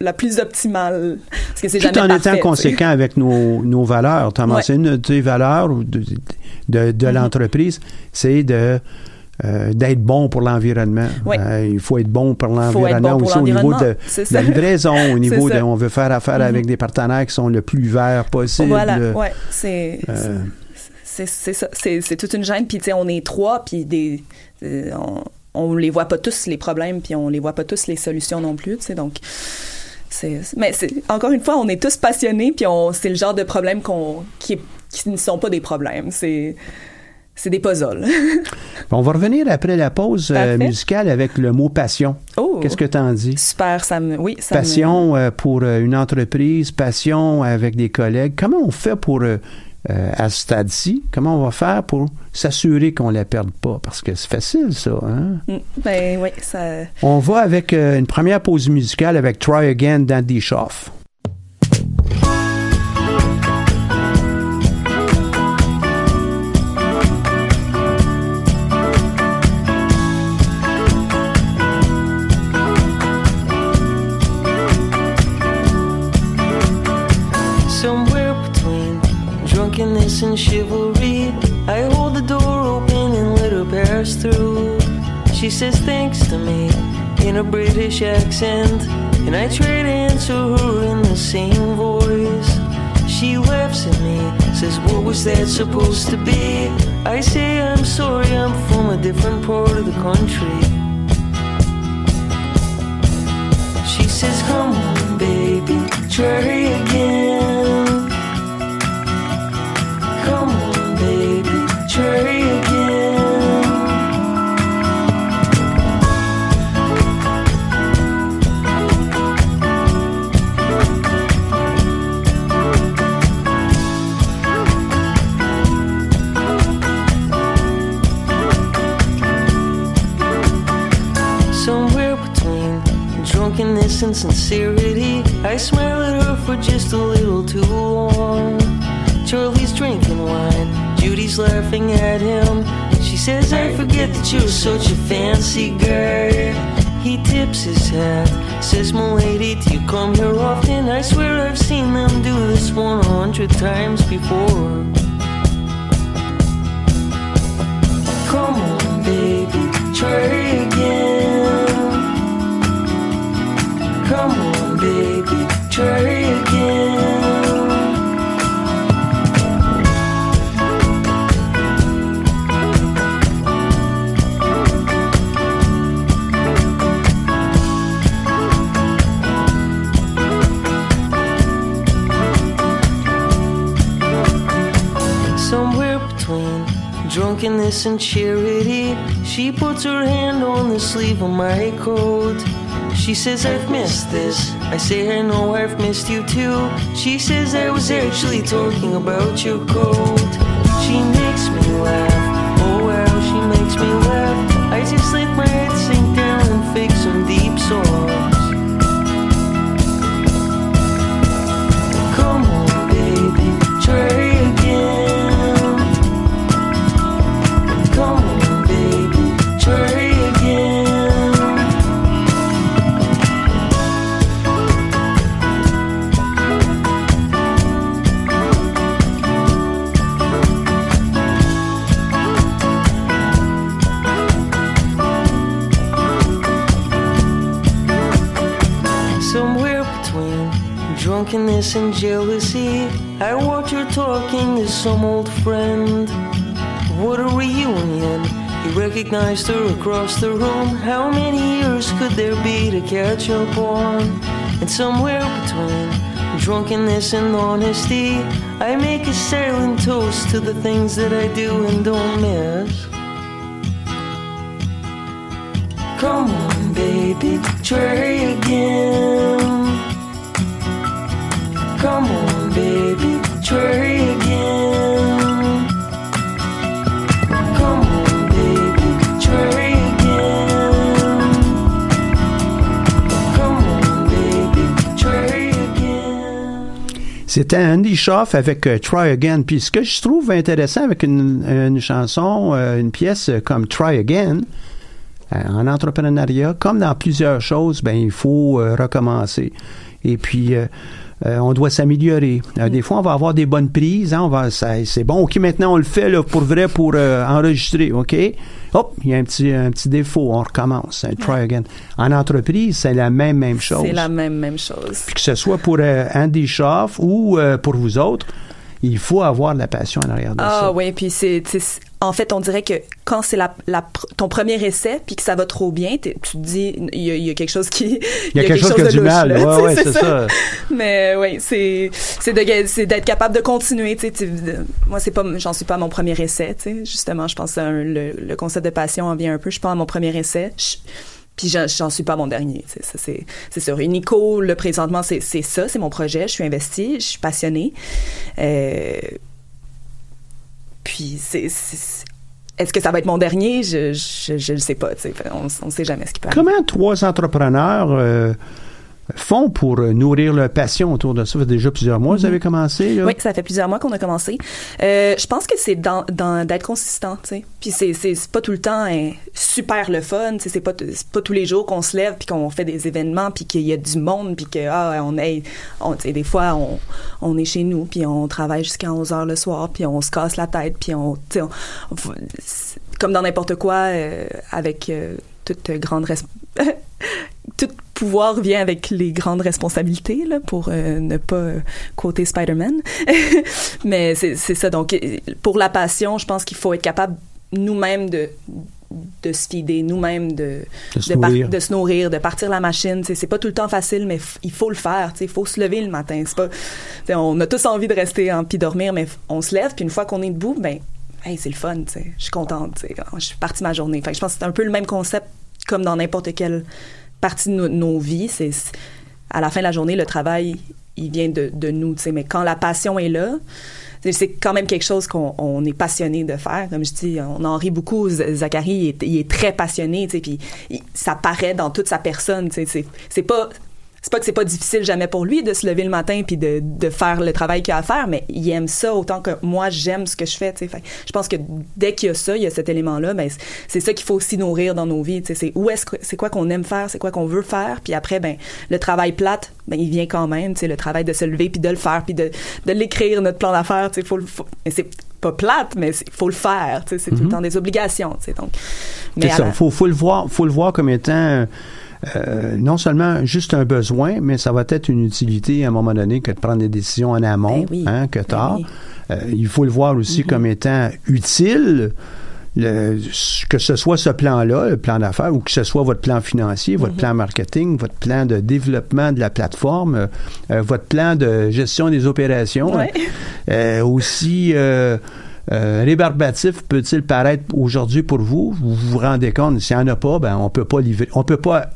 la plus optimale parce que c'est Tout jamais en parfait, étant conséquent avec nos, nos valeurs. Tu as Ouais. mentionné une de tes valeurs de, de, de l'entreprise, c'est de euh, d'être bon pour l'environnement. Euh, il faut être bon pour l'environnement aussi au niveau de, la livraison, au niveau de on veut faire affaire avec des partenaires qui sont le plus verts possible. Voilà, ouais, c'est Euh, c'est toute une gêne. Puis tu sais, on est trois, puis des euh, on, on les voit pas tous les problèmes, puis on les voit pas tous les solutions non plus. Tu sais, donc c'est mais c'est encore une fois, on est tous passionnés, puis on c'est le genre de problème qu'on qui qui ne sont pas des problèmes. C'est c'est des puzzles. on va revenir après la pause euh. Oh. musicale avec le mot passion. Qu'est-ce que tu en dis? Super, ça me oui, ça me- passion euh, pour euh, une entreprise, passion avec des collègues. Comment on fait pour, euh, euh, à ce stade-ci, comment on va faire pour s'assurer qu'on ne la perde pas? Parce que c'est facile, ça. Hein? Mm, Ben oui, ça On va avec euh, une première pause musicale avec Try Again d'Andy Schaff. Chivalry, I hold the door open and let her pass through. She says thanks to me in a British accent, and I try to answer her in the same voice. She laughs at me, says, What was that supposed to be? I say, I'm sorry, I'm from a different part of the country. She says, Come on, baby, try again. Innocent sincerity. I smile at her for just a little too long. Charlie's drinking wine, Judy's laughing at him. She says, I forget that you're such a fancy guy. He tips his hat, says, Milady, do you come here often? I swear I've seen them do this 100 times before. Come on, baby, try baby, try again. Somewhere between drunkenness and charity, she puts her hand on the sleeve of my coat. She says, I've missed this. I say, I know I've missed you too. She says, I was actually talking about your coat. She makes me laugh. Jealousy, I watch her talking to some old friend. What a reunion! He recognized her across the room. How many years could there be to catch up on? And somewhere between drunkenness and honesty, I make a silent toast to the things that I do and don't miss. Come on, baby, try again. C'était Andy Schaff avec euh, Try Again. Puis ce que je trouve intéressant avec une, chanson, euh, une pièce comme Try Again, euh, en entrepreneuriat, comme dans plusieurs choses, ben il faut recommencer. Et puis euh, euh, on doit s'améliorer. Euh, Des fois, on va avoir des bonnes prises. Hein, on va, ça- c'est bon. Ok, maintenant on le fait là, pour vrai pour euh, enregistrer. Ok? Hop, il y a un petit un petit défaut. On recommence. hein, try again. En entreprise, c'est la même même chose. C'est la même, même chose. Puis que ce soit pour euh, Andy Schaff ou euh, pour vous autres, il faut avoir de la passion en arrière de Ah ça. oui, puis c'est, en fait, on dirait que quand c'est la, ton premier essai, puis que ça va trop bien, tu te dis, il y, a- il y a quelque chose qui, Il y a quelque chose qui a du louche, mal. là, Ouais, c'est ça. Mais oui, c'est, c'est d'être capable de continuer, tu sais, tu- de- moi, c'est pas, j'en suis pas à mon premier essai, tu sais, justement, je pense que le, le concept de passion en vient un peu, je suis pas à mon premier essai, je- puis j'en, suis pas mon dernier, c'est, sûr. Et Nico, le présentement, c'est, ça, c'est mon projet, je suis investie, je suis passionnée. Euh, puis c'est, est-ce que ça va être mon dernier? Je je, je le sais pas. On ne sait jamais ce qui peut arriver. Comment trois entrepreneurs euh, font pour euh, nourrir leur passion autour de ça? Ça fait déjà plusieurs mois, vous avez commencé. Là. Oui, ça fait plusieurs mois qu'on a commencé. Euh, je pense que c'est dans, dans- d'être consistant, tu sais. Puis c'est, c'est, pas tout le temps hein, super le fun, tu sais. C'est pas, c'est pas tous les jours qu'on se lève puis qu'on fait des événements puis qu'il y a du monde puis que, ah, on est, on, tu sais, des fois, on, on est chez nous puis on travaille jusqu'à 11 heures le soir puis on se casse la tête puis on, tu sais, on- on- c'est comme dans n'importe quoi, euh, avec euh, toute grande res- tout pouvoir vient avec les grandes responsabilités là, pour euh, ne pas euh, Spider-Man. Mais c'est ça. Donc, pour la passion, je pense qu'il faut être capable nous-mêmes de de se fider nous-mêmes de De se nourrir. de se nourrir de partir la machine c'est pas tout le temps facile mais il faut le faire il faut se lever le matin c'est pas on a tous envie de rester en puis dormir mais on se lève puis une fois qu'on est debout ben hey, c'est le fun je suis contente sais. je suis partie ma journée fait que je pense que c'est un peu le même concept comme dans n'importe quelle partie de no- nos vies c'est à la fin de la journée le travail il vient de, de nous tu sais. mais quand la passion est là c'est- quand même quelque chose qu'on on est passionné de faire. Comme je dis, on en rit beaucoup. Zachary, il est, très passionné, tu sais, puis ça paraît dans toute sa personne. tu sais. C'est pas c'est pas que c'est pas difficile jamais pour lui de se lever le matin puis de, de faire le travail qu'il a à faire, mais il aime ça autant que moi j'aime ce que je fais. tu sais. Fait je pense que dès qu'il y a ça, il y a cet élément-là, ben c'est- c'est ça qu'il faut aussi nourrir dans nos vies. tu sais. C'est où est-ce que c'est quoi qu'on aime faire, c'est quoi qu'on veut faire, puis après ben le travail plate, ben il vient quand même. tu sais, Le travail de se lever puis de le faire puis de, de l'écrire notre plan d'affaires. tu sais, Faut, le- faut, mais c'est pas plate, mais il faut le faire. tu sais, C'est tout le temps des obligations. tu sais. Donc, C'est mais à ça. la- Faut, faut le voir, faut le voir comme étant euh, non seulement juste un besoin, mais ça va être une utilité à un moment donné que de prendre des décisions en amont, hein, que tard. Euh, il faut le voir aussi comme étant utile. le- que ce soit ce plan-là, le plan d'affaires, ou que ce soit votre plan financier, votre plan marketing, votre plan de développement de la plateforme, euh, votre plan de gestion des opérations, Ouais. euh, aussi euh, rébarbatif peut-il paraître aujourd'hui pour vous? Vous vous rendez compte s'il n'y en a pas, ben on peut pas livrer, on peut pas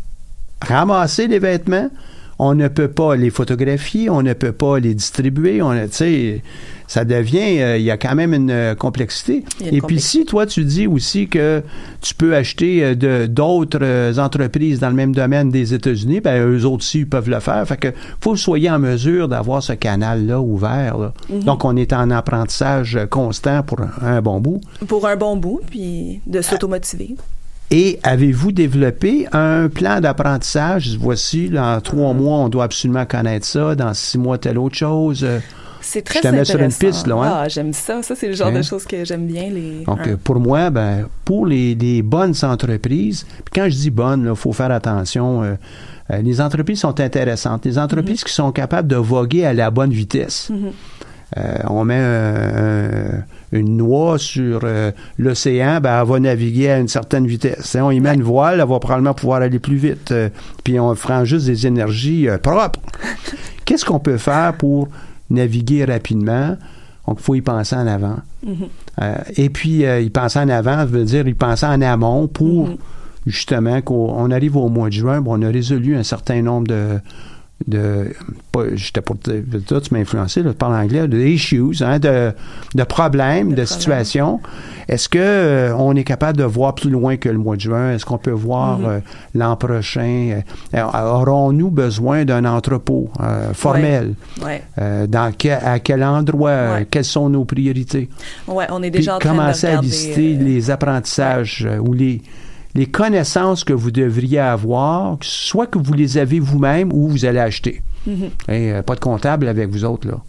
ramasser les vêtements, on ne peut pas les photographier, on ne peut pas les distribuer, on, ça devient, euh, il y a quand même une euh, complexité. Une Et puis si toi tu dis aussi que tu peux acheter euh, de d'autres entreprises dans le même domaine des États-Unis, ben eux autres aussi ils peuvent le faire. Fait que faut que vous soyez en mesure d'avoir ce canal-là ouvert. là. Mhm. Donc on est en apprentissage constant pour un, un bon bout. pour un bon bout, puis de s'automotiver. Et avez-vous développé un plan d'apprentissage? Voici, en trois mois, on doit absolument connaître ça. Dans six mois, telle autre chose. C'est très Je te mets sur une piste, là, hein? Ah, j'aime ça. Ça, c'est le genre Hein? de choses que j'aime bien. Les... Donc, hein. pour moi, ben, pour les, les bonnes entreprises, puis quand je dis bonnes, il faut faire attention. euh, euh, les entreprises sont intéressantes. Les entreprises qui sont capables de voguer à la bonne vitesse. Mhm. On met un- un- une noix sur euh, l'océan, ben, elle va naviguer à une certaine vitesse. Hein, on y met une voile, elle va probablement pouvoir aller plus vite. Euh, puis on prend juste des énergies euh, propres. Qu'est-ce qu'on peut faire pour naviguer rapidement? Donc, il faut y penser en avant. Mhm. Euh, et puis, euh, y penser en avant, ça veut dire y penser en amont pour Mhm. justement qu'on on arrive au mois de juin, bon, on a résolu un certain nombre de. De pas, j'étais pour toi, tu m'as influencé, là, je parle anglais, de issues, hein, de, de problèmes, de, situations. Est-ce que euh, on est capable de voir plus loin que le mois de juin? Est-ce qu'on peut voir Mhm. euh, l'an prochain? Euh, Aurons-nous besoin d'un entrepôt euh, formel? Ouais. Euh, dans que- à quel endroit? Quelles sont nos priorités? Ouais, on est Puis déjà en train de commencer à regarder, lister euh, les apprentissages ou les, les connaissances que vous devriez avoir, soit que vous les avez vous-même ou vous allez acheter. Mhm. Et, euh, pas de comptable avec vous autres, là.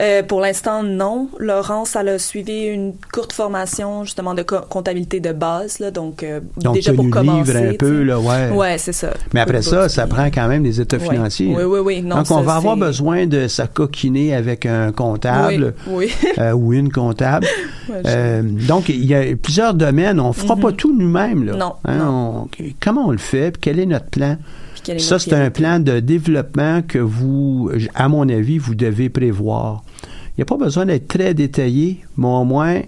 Euh, pour l'instant, non. Laurence, elle a suivi une courte formation justement de co- comptabilité de base, là, donc, euh, Donc, déjà pour commencer. livre un peu, là, ouais. Ouais, c'est ça. Mais après ça, ça prend quand même des états Ouais. financiers. Oui, oui, oui. Non, Donc, on va avoir besoin de s'acoquiner avec un comptable Oui, oui. euh, ou une comptable. Ouais, Euh, donc, il y a plusieurs domaines. On fera Mhm. pas tout nous-mêmes. Là. Non, Hein, on- comment on le fait? Puis quel est notre plan? Ça, c'est un plan de développement que vous, à mon avis, vous devez prévoir. Il n'y a pas besoin d'être très détaillé, mais au moins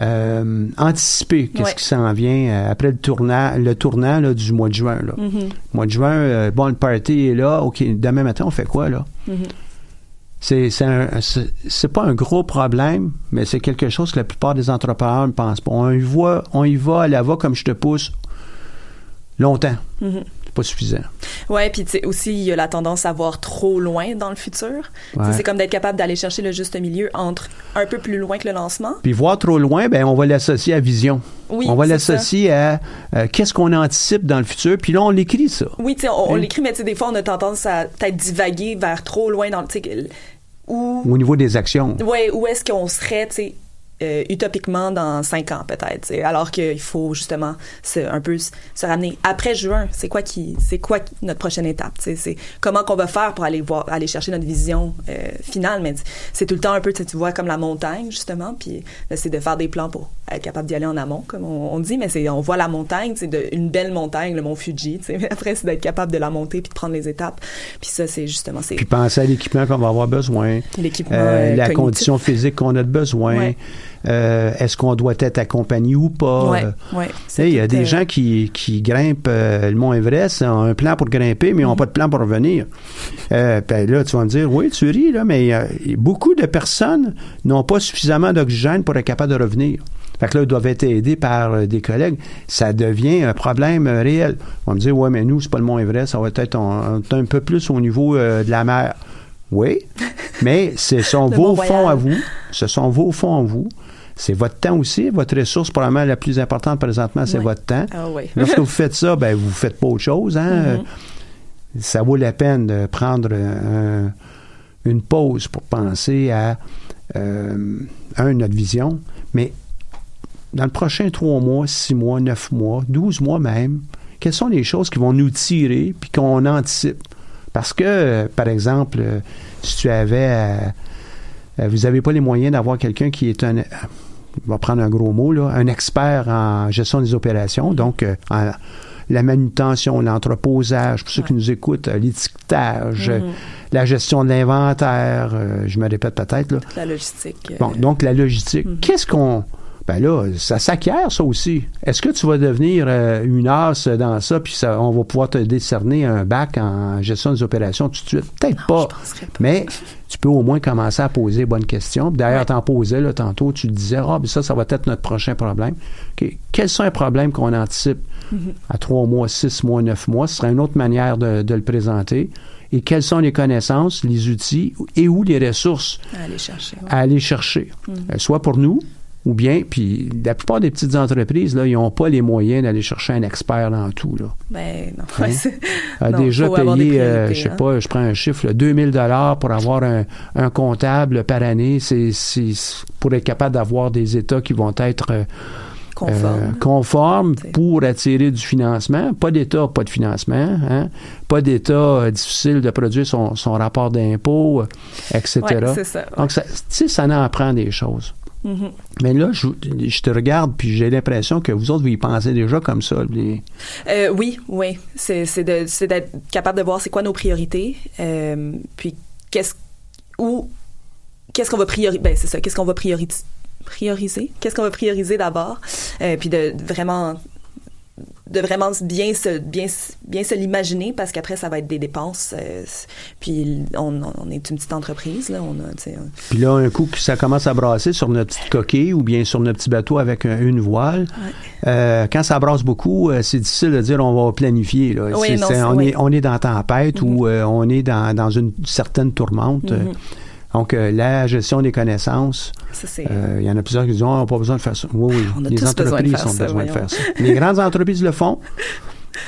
euh, anticiper qu'est-ce Ouais. qui s'en vient euh, après le tournant, le tournant là, du mois de juin. Là. Mhm. Mois de juin, euh, bon, le party est là. OK, demain matin, on fait quoi, là? Mhm. C'est pas un gros problème, mais c'est quelque chose que la plupart des entrepreneurs ne pensent pas. On y va, on y va, elle va comme je te pousse longtemps. Mhm. C'est pas suffisant. Ouais, puis tu sais aussi il y a la tendance à voir trop loin dans le futur. Ouais. C'est comme d'être capable d'aller chercher le juste milieu entre un peu plus loin que le lancement. Puis voir trop loin, ben on va l'associer à vision. Oui, on va l'associer à euh, qu'est-ce qu'on anticipe dans le futur. Puis là, on l'écrit ça. Oui, tu sais, on, on l'écrit, mais tu sais, des fois, on a tendance à peut-être divaguer vers trop loin dans le. Où, Au niveau des actions. ouais, où est-ce qu'on serait, tu sais, euh, utopiquement dans cinq ans peut-être, alors qu'il faut justement se, un peu se, ramener après juin. C'est quoi qui, c'est quoi notre prochaine étape, c'est comment qu'on va faire pour aller voir, aller chercher notre vision euh, finale, mais c'est tout le temps un peu, tu vois comme la montagne justement, puis là, c'est de faire des plans pour être capable d'y aller en amont, comme on, on dit, mais c'est on voit la montagne, c'est une belle montagne, le mont Fuji, mais après c'est d'être capable de la monter puis de prendre les étapes, puis ça c'est justement c'est Puis penser à l'équipement qu'on va avoir besoin. L'équipement, Euh, euh, la cognitif. condition physique qu'on a de besoin. Ouais. Euh, Est-ce qu'on doit être accompagné ou pas? Ouais, Euh, ouais. sais, Il y a des euh, gens qui, qui grimpent euh, le mont Everest, ont un plan pour grimper, mais ils n'ont pas de plan pour revenir. Euh, ben là, tu vas me dire, oui, tu ris, là, mais euh, beaucoup de personnes n'ont pas suffisamment d'oxygène pour être capable de revenir. Fait que là, ils doivent être aidés par euh, des collègues. Ça devient un problème euh, réel. On va me dire, ouais, mais nous, c'est pas le moins vrai, ça va être un, un peu plus au niveau euh, de la mer. Oui, mais ce sont vos fonds à vous. Ce sont vos fonds à vous. C'est votre temps aussi. Votre ressource, probablement la plus importante présentement, c'est Oui. votre temps. Ah oui. Lorsque vous faites ça, ben vous faites pas autre chose. Hein? Mhm. Euh, Ça vaut la peine de prendre un- une pause pour penser à euh, un notre vision, mais dans le prochain trois mois, six mois, neuf mois, douze mois même, quelles sont les choses qui vont nous tirer puis qu'on anticipe? Parce que, par exemple, si tu avais, vous n'avez pas les moyens d'avoir quelqu'un qui est un, euh, on va prendre un gros mot, là, un expert en gestion des opérations, donc euh, en- la manutention, l'entreposage, pour ceux qui nous écoutent, euh, l'étiquetage, euh, Mhm. la gestion de l'inventaire, euh, je me répète peut-être. La logistique. euh, Bon, donc la logistique. Qu'est-ce qu'on. Ben là, ça s'acquiert, ça aussi. Est-ce que tu vas devenir euh, une as dans ça, puis ça, on va pouvoir te décerner un bac en gestion des opérations tout de suite? Peut-être pas. Mais tu peux au moins commencer à poser les bonnes questions. D'ailleurs, t'en posais là, tantôt, tu te disais, ah, ben ça, ça va être notre prochain problème. Quels sont les problèmes qu'on anticipe? Mhm. à trois mois, six mois, neuf mois? Ce serait une autre manière de, de le présenter. Et quelles sont les connaissances, les outils et où les ressources à aller chercher. ouais. à aller chercher, Mhm. Euh, soit pour nous ou bien, puis la plupart des petites entreprises, là, ils n'ont pas les moyens d'aller chercher un expert dans tout. Là. Ben non. Hein? Non, déjà payé, euh, je sais hein. pas, je prends un chiffre, là, 2000 dollars pour avoir un, un comptable par année, c'est pour être capable d'avoir des États qui vont être euh, Conformes. euh, conformes pour attirer du financement. Pas d'État, pas de financement. Hein? Pas d'État euh, difficile de produire son, son rapport d'impôt, etc. Ouais, c'est ça, ouais. Donc, ça- tu sais, ça en apprend des choses. Mais là, je, je te regarde, puis j'ai l'impression que vous autres, vous y pensez déjà comme ça. Euh, oui, oui. C'est d'être capable de voir c'est quoi nos priorités, euh, puis qu'est-ce où qu'est-ce qu'on va prioriser. Ben c'est ça. Qu'est-ce qu'on va prioriser? Qu'est-ce qu'on va prioriser d'abord? Euh, Puis de vraiment de vraiment bien se bien bien se l'imaginer parce qu'après ça va être des dépenses euh, puis on, on est une petite entreprise là on a Puis là, un coup que ça commence à brasser sur notre petite coquille ou bien sur notre petit bateau avec un- une voile, euh, quand ça brasse beaucoup, euh, c'est difficile de dire on va planifier. Là. Oui, non, c'est- on, oui. est, on est dans la tempête ou euh, on est dans, dans une certaine tourmente. Mhm. Donc, euh, la gestion des connaissances, euh, il y en a plusieurs qui disent on n'a pas besoin de faire ça. Oui, oui, On a les tous entreprises ont besoin de faire ça. Les grandes entreprises le font.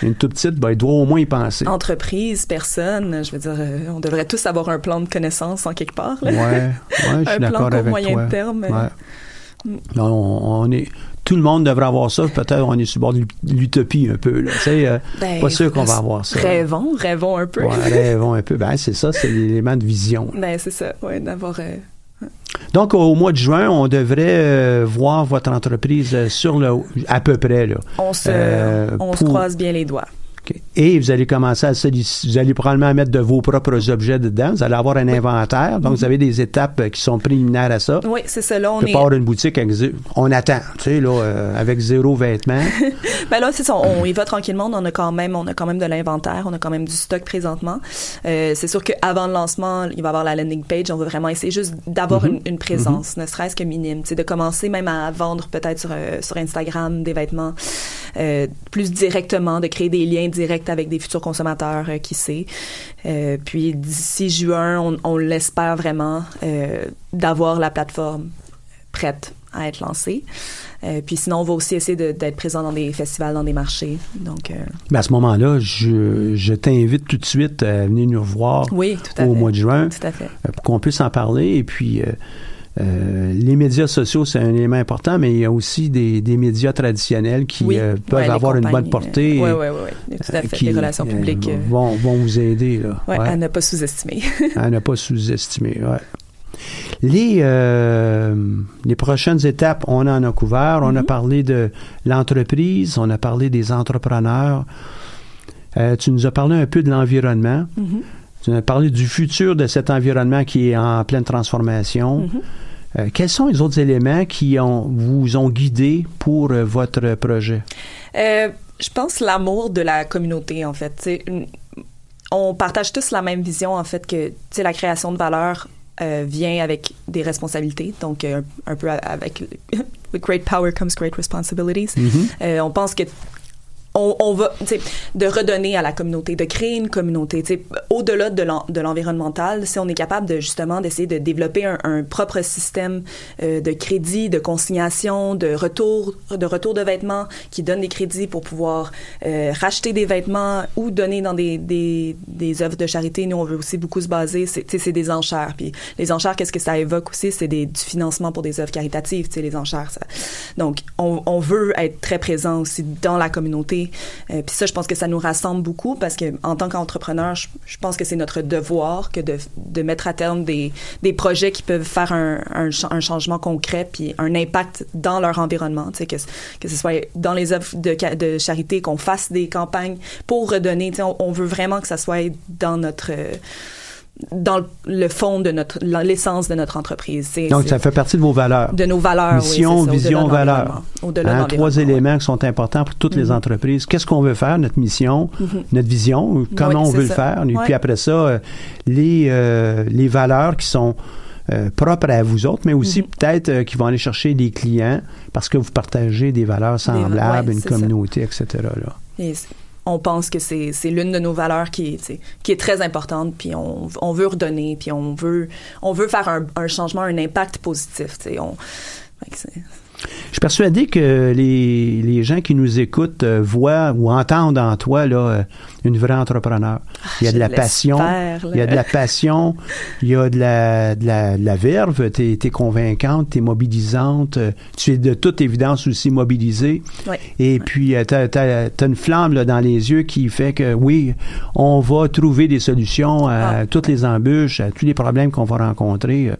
Une toute petite, ben, elle doit au moins y penser. entreprise personne je veux dire euh, on devrait tous avoir un plan de connaissance en quelque part là. Ouais, je suis un plan d'accord court avec moyen toi. terme euh, Ouais. Mm. Non, on, on est, tout le monde devrait avoir ça. Peut-être on est sur le bord de l'utopie un peu. Là. Euh, Ben, pas sûr qu'on va avoir ça. Rêvons, rêvons un peu. Ouais, rêvons un peu. Ben, c'est ça, c'est l'élément de vision. Ben, c'est ça, ouais, d'avoir. euh, Donc, au mois de juin, on devrait euh, voir votre entreprise euh, sur le, à peu près. Là. on se, Euh, on se croise bien les doigts. Et vous allez commencer à vous allez probablement mettre de vos propres objets dedans. Vous allez avoir un inventaire. Donc, vous avez des étapes euh, qui sont préliminaires à ça. Oui, c'est ça. Là, on est. avoir une boutique avec on attend, tu sais, là, euh, avec zéro vêtement. Ben là, c'est ça. On y va tranquillement. On a quand même, on a quand même de l'inventaire. On a quand même du stock présentement. Euh, c'est sûr qu'avant le lancement, il va y avoir la landing page. On va vraiment essayer juste d'avoir Mhm. une, une présence, ne serait-ce que minime. Tu sais, de commencer même à vendre peut-être sur, euh, sur Instagram des vêtements plus directement, de créer des liens directs avec des futurs consommateurs, euh, qui sait. Euh, puis d'ici juin, on, on l'espère vraiment euh, d'avoir la plateforme prête à être lancée. Euh, puis sinon, on va aussi essayer d'être présent dans des festivals, dans des marchés. Donc, euh, à ce moment-là, je, je t'invite tout de suite à venir nous revoir Oui, tout à au fait. mois de juin Tout à fait. pour qu'on puisse en parler. Et puis, euh, euh, les médias sociaux, c'est un élément important, mais il y a aussi des, des médias traditionnels qui Oui. euh, peuvent Ouais, avoir une bonne portée. euh, ouais, ouais, ouais, ouais. Tout à fait. qui, Les relations publiques, vont, vont vous aider. Là. ouais, Ouais. à ne pas sous-estimer. à ne pas sous-estimer. ouais. Les, euh, les prochaines étapes, on en a couvert. On a Mm-hmm. parlé de l'entreprise, on a parlé des entrepreneurs. Euh, tu nous as parlé un peu de l'environnement. Mhm. Tu nous as parlé du futur de cet environnement qui est en pleine transformation. Mhm. Euh, quels sont les autres éléments qui ont, vous ont guidé pour euh, votre projet? Euh, je pense l'amour de la communauté, en fait. On partage tous la même vision, en fait, que la création de valeur vient avec des responsabilités, donc un, peu avec with great power comes great responsibilities. Mhm. Euh, on pense que on, on va, de redonner à la communauté, de créer une communauté, au-delà de l'en- de l'environnemental, si on est capable de justement d'essayer de développer un, un propre système euh, de crédit, de consignation, de retour, de retour de vêtements qui donne des crédits pour pouvoir euh, racheter des vêtements ou donner dans des, des, des œuvres de charité. Nous, on veut aussi beaucoup se baser, c'est, des enchères. Puis les enchères, qu'est-ce que ça évoque aussi? C'est du financement pour des œuvres caritatives, les enchères. Ça. Donc, on, on veut être très présent aussi dans la communauté. Euh, puis ça, je pense que ça nous rassemble beaucoup parce que en tant qu'entrepreneur, je, pense que c'est notre devoir que de, mettre à terme des, projets qui peuvent faire un, un, cha- un changement concret puis un impact dans leur environnement. Que, que ce soit dans les œuvres de, charité, qu'on fasse des campagnes pour redonner. On, veut vraiment que ça soit dans notre... dans le- fond de notre l'essence de notre entreprise. Donc, ça fait partie de vos valeurs. de nos valeurs, Mission, ça, vision, valeur. Au-delà de Hein, trois éléments qui sont importants pour toutes les Mhm. entreprises. Qu'est-ce qu'on veut faire, notre mission, Mhm. notre vision, comment Oui, on veut le faire? Et Ouais. puis après ça, euh, les, euh, les valeurs qui sont euh, propres à vous autres, mais aussi Mhm. peut-être euh, qui vont aller chercher des clients parce que vous partagez des valeurs semblables, ouais, une ça. communauté, etc. Là. Et on pense que c'est l'une de nos valeurs qui est, qui est très importante, puis on, on veut redonner, puis on veut, on veut faire un, un changement, un impact positif. On, Je suis persuadé que les, les gens qui nous écoutent euh, voient ou entendent en toi là, euh, une vraie entrepreneur. il y a de la passion, il y a de la passion, il y a de la, de la, de la verve, tu es, convaincante, tu es mobilisante, euh, tu es de toute évidence aussi mobilisée. Et puis, tu as, une flamme là, dans les yeux qui fait que oui, on va trouver des solutions à Ah. toutes les embûches, à tous les problèmes qu'on va rencontrer.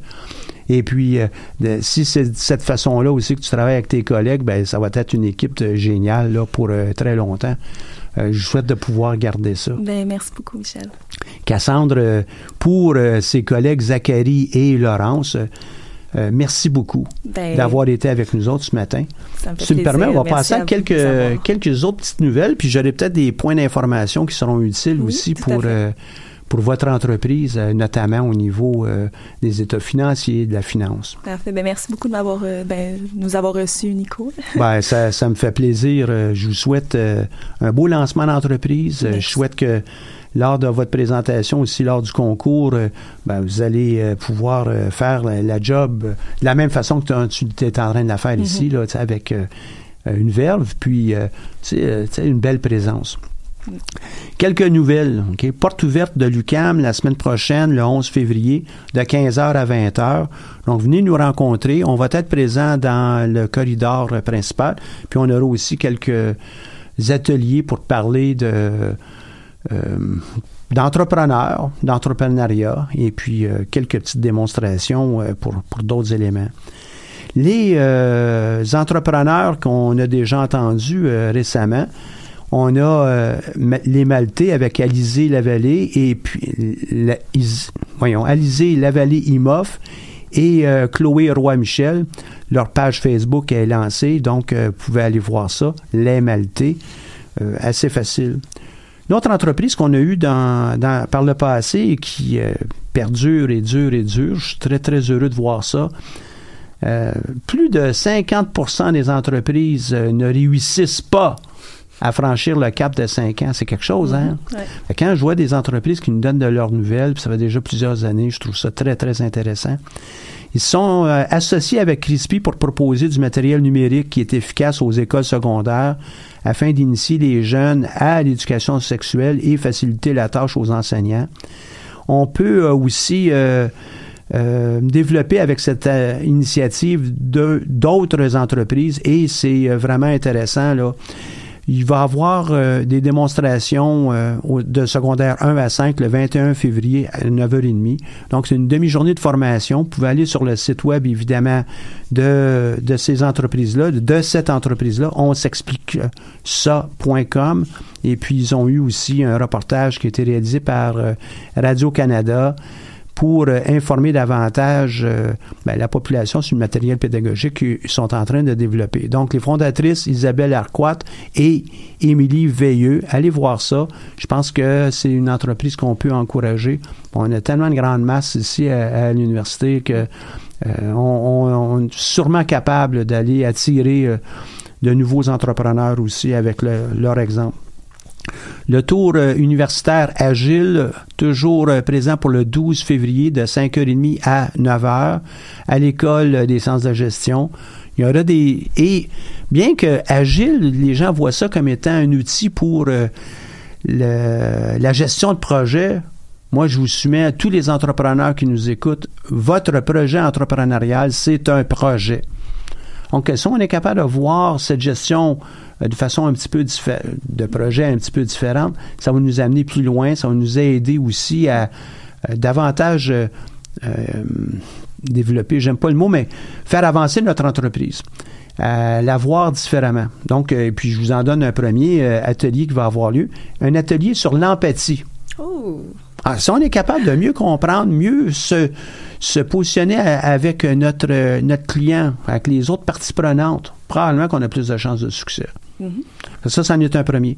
Et puis, euh, de- si c'est de cette façon-là aussi que tu travailles avec tes collègues, ben ça va être une équipe euh, géniale là, pour euh, très longtemps. Je souhaite de pouvoir garder ça. Ben, merci beaucoup, Michel. Cassandre, pour ses collègues Zachary et Laurence, merci beaucoup Ben, d'avoir été avec nous autres ce matin. Ça me fait Si tu me permets, on va passer à quelques, quelques autres petites nouvelles, puis j'aurai peut-être des points d'information qui seront utiles Oui, aussi pour, pour votre entreprise, euh, notamment au niveau euh, des états financiers, de la finance. Parfait. Ben, merci beaucoup de m'avoir, euh, ben, nous avoir reçus, Nico. Ben, ça, ça me fait plaisir. Euh, Je vous souhaite euh, un beau lancement d'entreprise. Je souhaite que lors de votre présentation, aussi lors du concours, ben, vous allez pouvoir faire la, la job de la même façon que tu es en train de la faire ici, là, tu sais, avec une verve, puis une belle présence. Quelques nouvelles. ok? Porte ouverte de l'UCAM la semaine prochaine, le 11 février, de 15h à 20h. Donc, venez nous rencontrer. On va être présent dans le corridor principal. Puis, on aura aussi quelques ateliers pour parler de euh, d'entrepreneurs, d'entrepreneuriat, et puis euh, quelques petites démonstrations euh, pour, pour d'autres éléments. Les euh, entrepreneurs qu'on a déjà entendus euh, récemment, on a euh, les Maltais avec Alizé Lavallée et puis voyons, Lavallée Imoff et euh, Chloé Roy-Michel. Leur page Facebook est lancée, donc euh, vous pouvez aller voir ça, Les Maltais. Assez facile. Une autre entreprise qu'on a eue dans, par le passé et qui perdure et dure et dure, je suis très très heureux de voir ça. Plus de 50% des entreprises ne réussissent pas à franchir le cap de 5 ans. C'est quelque chose, hein? Ouais. Quand je vois des entreprises qui nous donnent de leurs nouvelles, puis ça fait déjà plusieurs années, je trouve ça très, très intéressant. Ils sont euh, associés avec CRISPy pour proposer du matériel numérique qui est efficace aux écoles secondaires afin d'initier les jeunes à l'éducation sexuelle et faciliter la tâche aux enseignants. On peut euh, aussi euh, euh, développer avec cette euh, initiative d'autres entreprises et c'est euh, vraiment intéressant là. Il va avoir euh, des démonstrations euh, de secondaire 1 à 5 le 21 février à 9h30. Donc, c'est une demi-journée de formation. Vous pouvez aller sur le site web, évidemment, de, de ces entreprises-là, de cette entreprise-là. On s'explique euh, ça.com. Et puis, ils ont eu aussi un reportage qui a été réalisé par euh, Radio-Canada pour euh, informer davantage euh, ben, la population sur le matériel pédagogique qu'ils sont en train de développer. Donc, les fondatrices Isabelle Arquat et Émilie Veilleux, allez voir ça. Je pense que c'est une entreprise qu'on peut encourager. On a tellement de grande masse ici à, à l'université que euh, on, on- sont sûrement capables d'aller attirer euh, de nouveaux entrepreneurs aussi avec le- leur exemple. Le tour euh, universitaire agile, toujours euh, présent pour le 12 février de 5h30 à 9h à l'école des sciences de gestion. Il y aura des et bien que agile, les gens voient ça comme étant un outil pour euh, la gestion de projet. Moi, je vous soumets à tous les entrepreneurs qui nous écoutent, votre projet entrepreneurial, c'est un projet. Donc, si on est capable de voir cette gestion euh, de façon un petit peu de projet un petit peu différente, ça va nous amener plus loin, ça va nous aider aussi à euh, davantage euh, développer, j'aime pas le mot, mais faire avancer notre entreprise, à la voir différemment. Donc, euh, puis je vous en donne un premier atelier qui va avoir lieu, un atelier sur l'empathie. Oh! Ah, si on est capable de mieux comprendre, mieux se, se positionner avec notre, notre client, avec les autres parties prenantes, probablement qu'on a plus de chances de succès. Ça, c'en est un premier.